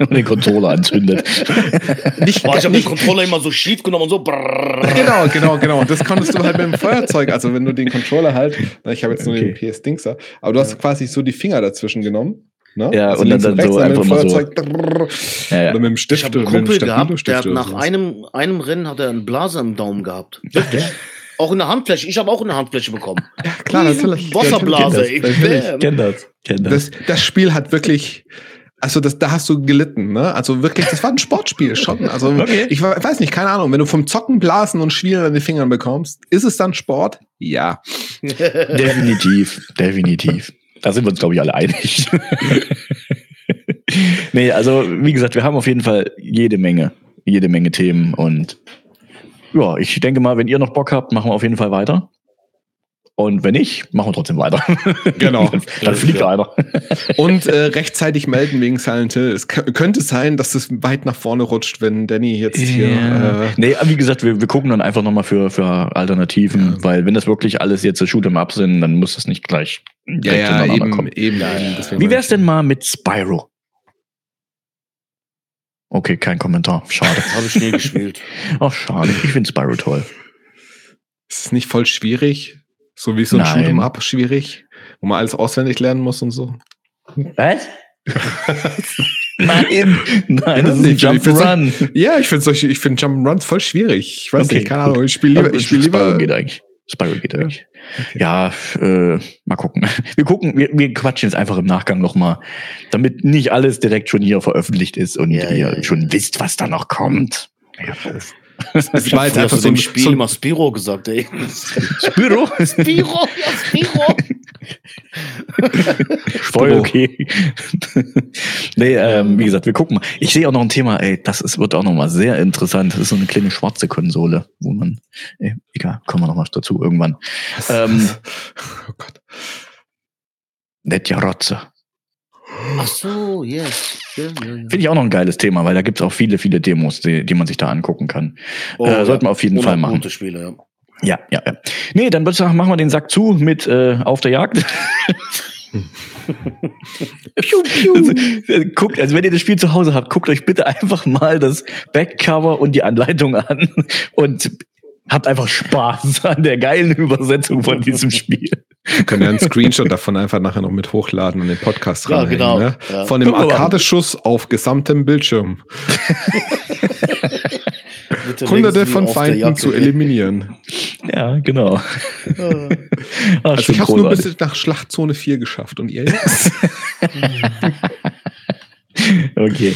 Und den Controller anzündet. Nicht, Boah, ich habe den Controller immer so schief genommen und so. brrrr. Genau, genau, genau. Und das konntest du halt mit dem Feuerzeug. Also wenn du den Controller halt, na, ich habe jetzt nur Okay. den PS-Dingser, aber du hast quasi so die Finger dazwischen genommen. Ne? Ja, und dann- dann rechts, so mit dem einfach mal so. Feuerzeug, brrrr, Ja, ja. Oder mit dem Ich Stift. habe einen Kumpel gehabt, der hat nach einem, einem Rennen hat er einen Blaser im Daumen gehabt. Wirklich. Auch in der Handfläche. Ich habe auch eine Handfläche bekommen. Ja, klar, natürlich. Wasserblase. Natürlich. Bam. Kenn das. Kenn das. Das, das Spiel hat wirklich, also das, da hast du gelitten, ne? Also wirklich, das war ein Sportspiel schon. Also Okay. ich we- weiß nicht, keine Ahnung, wenn du vom Zocken Blasen und Schwielen an den Fingern bekommst, ist es dann Sport? Ja. Definitiv, definitiv. Da sind wir uns, glaube ich, alle einig. nee, also, wie gesagt, wir haben auf jeden Fall jede Menge, jede Menge Themen und ja, ich denke mal, wenn ihr noch Bock habt, machen wir auf jeden Fall weiter. Und wenn nicht, machen wir trotzdem weiter. Genau. dann, dann fliegt Ja. einer. Und äh, rechtzeitig melden wegen Silent Hill. Es kö- könnte sein, dass es weit nach vorne rutscht, wenn Danny jetzt hier. Ja. Äh, nee, aber wie gesagt, wir, wir gucken dann einfach nochmal für, für Alternativen, Ja. weil wenn das wirklich alles jetzt so Shoot'em Up sind, dann muss das nicht gleich ja, direkt ja, eben, kommen. eben, Ja, eben. Wie wär's denn mal mit Spyro? Okay, kein Kommentar. Schade. Habe ich nie gespielt. Ach, schade. Ich finde Spyro toll. Ist es nicht voll schwierig? So wie so ein Nein. Shoot'em Up schwierig? Wo man alles auswendig lernen muss und so? Was? Nein, nein, das ist ein Jump'n'Run. Ja, ich finde ich finde Jump'n'Runs voll schwierig. Ich weiß Okay, nicht, keine. Ahnung. Ich spiele lieber, ich spiele Spyro lieber. geht eigentlich. Spyro geht eigentlich. Ja, äh, mal gucken. Wir gucken, wir, wir quatschen jetzt einfach im Nachgang nochmal, damit nicht alles direkt schon hier veröffentlicht ist und Ja, ihr ja, ja. schon wisst, was da noch kommt. Ja, Es Ich war jetzt einfach so ein Spiel so, immer Spiro gesagt, ey. Spyro? Spiro, ja, Spiro. Voll okay. nee, ähm, wie gesagt, wir gucken mal. Ich sehe auch noch ein Thema, ey, das ist, wird auch noch mal sehr interessant. Das ist so eine kleine schwarze Konsole, wo man, ey, egal, kommen wir noch mal dazu irgendwann. Ähm, oh Gott. Nett ja Rotze. Ach so, yes. Ja, ja, ja. Finde ich auch noch ein geiles Thema, weil da gibt's auch viele, viele Demos, die, die man sich da angucken kann. Oh, äh, sollten wir auf jeden Fall machen. Gute Spiele, ja. Ja, ja, ja. Nee, dann würde ich sagen, machen wir den Sack zu mit äh, Auf der Jagd. Piu, piu. Das, äh, guckt, also wenn ihr das Spiel zu Hause habt, guckt euch bitte einfach mal das Backcover und die Anleitung an und habt einfach Spaß an der geilen Übersetzung von diesem Spiel. Wir können ja einen Screenshot davon einfach nachher noch mit hochladen und den Podcast Ja, ranhängen, genau. Ne? Ja. Von dem. Arcade-Schuss auf gesamtem Bildschirm. Hunderte von Feinden zu eliminieren. Ja, genau. Ah, Also ich habe nur bis nach Schlachtzone 4 geschafft und ihr? Okay,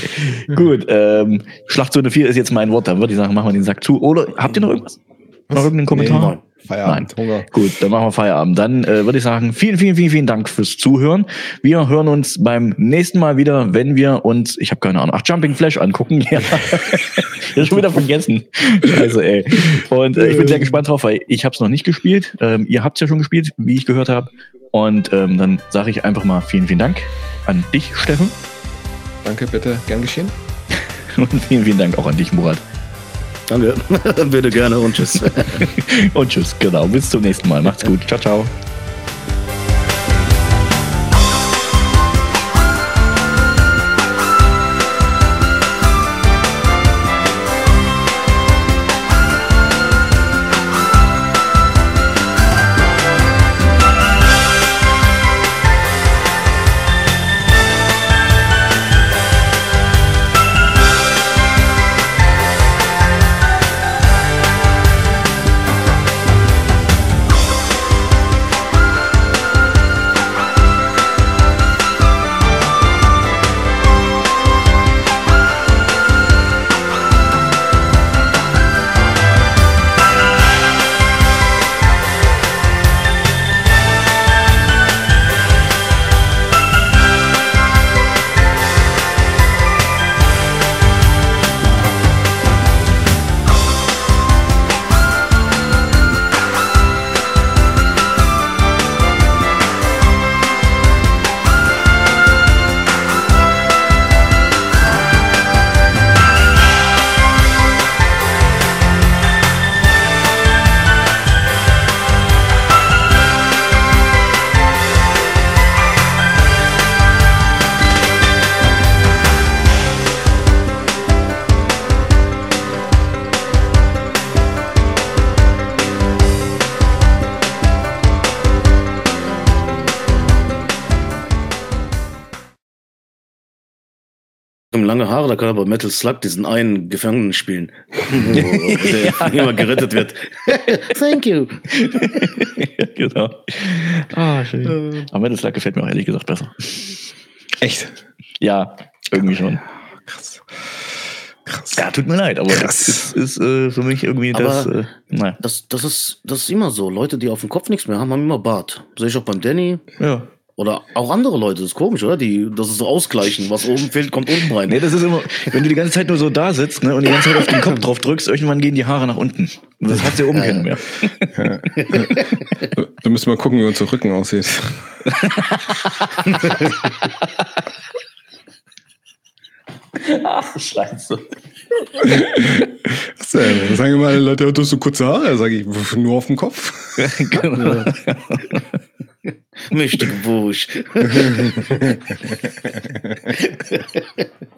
gut. Ähm, Schlachtzone 4 ist jetzt mein Wort. Dann würde ich sagen, machen wir den Sack zu. Oder habt ihr noch irgendwas? Noch irgendeinen Kommentar? nein. Feierabend, Hunger. Gut, dann machen wir Feierabend. Dann äh, würde ich sagen, vielen, vielen, vielen, vielen Dank fürs Zuhören. Wir hören uns beim nächsten Mal wieder, wenn wir uns, ich habe keine Ahnung, ach, Jumping Flash angucken. Ja, ich schon wieder vergessen. Also, ey. Und äh, ich bin sehr gespannt drauf, weil ich habe es noch nicht gespielt. Ähm, ihr habt es ja schon gespielt, wie ich gehört habe. Und ähm, dann sage ich einfach mal vielen, vielen Dank an dich, Steffen. Danke, bitte. Gern geschehen. Und vielen, vielen Dank auch an dich, Murat. Danke. Bitte gerne und tschüss. Und tschüss, genau. Bis zum nächsten Mal. Macht's gut. Ciao, ciao. Da kann er bei Metal Slug diesen einen Gefangenen spielen, wo der Ja. immer gerettet wird. Thank you. genau. Ah, schön. Aber Metal Slug gefällt mir auch ehrlich gesagt besser. Echt? Ja, irgendwie schon. Krass. Krass. Ja, tut mir leid, aber Krass. das ist, ist äh, für mich irgendwie das. Aber- Äh, naja. Das, das, ist, das ist immer so. Leute, die auf dem Kopf nichts mehr haben, haben immer Bart. Sehe ich auch beim Danny. Ja. Oder auch andere Leute. Das ist komisch, oder? Die, das ist so ausgleichen. Was oben fehlt, kommt unten rein. Nee, das ist immer, wenn du die ganze Zeit nur so da sitzt ne, und die ganze Zeit auf den Kopf drauf drückst, irgendwann gehen die Haare nach unten. Und das hat sie oben keinen mehr. Da müssen wir gucken, wie unser Rücken aussieht. Ach, scheiße. Was denn? Sagen immer alle Leute, du hast so kurze Haare. Sag ich, "Pf, nur auf dem Kopf. genau. Meus tibus.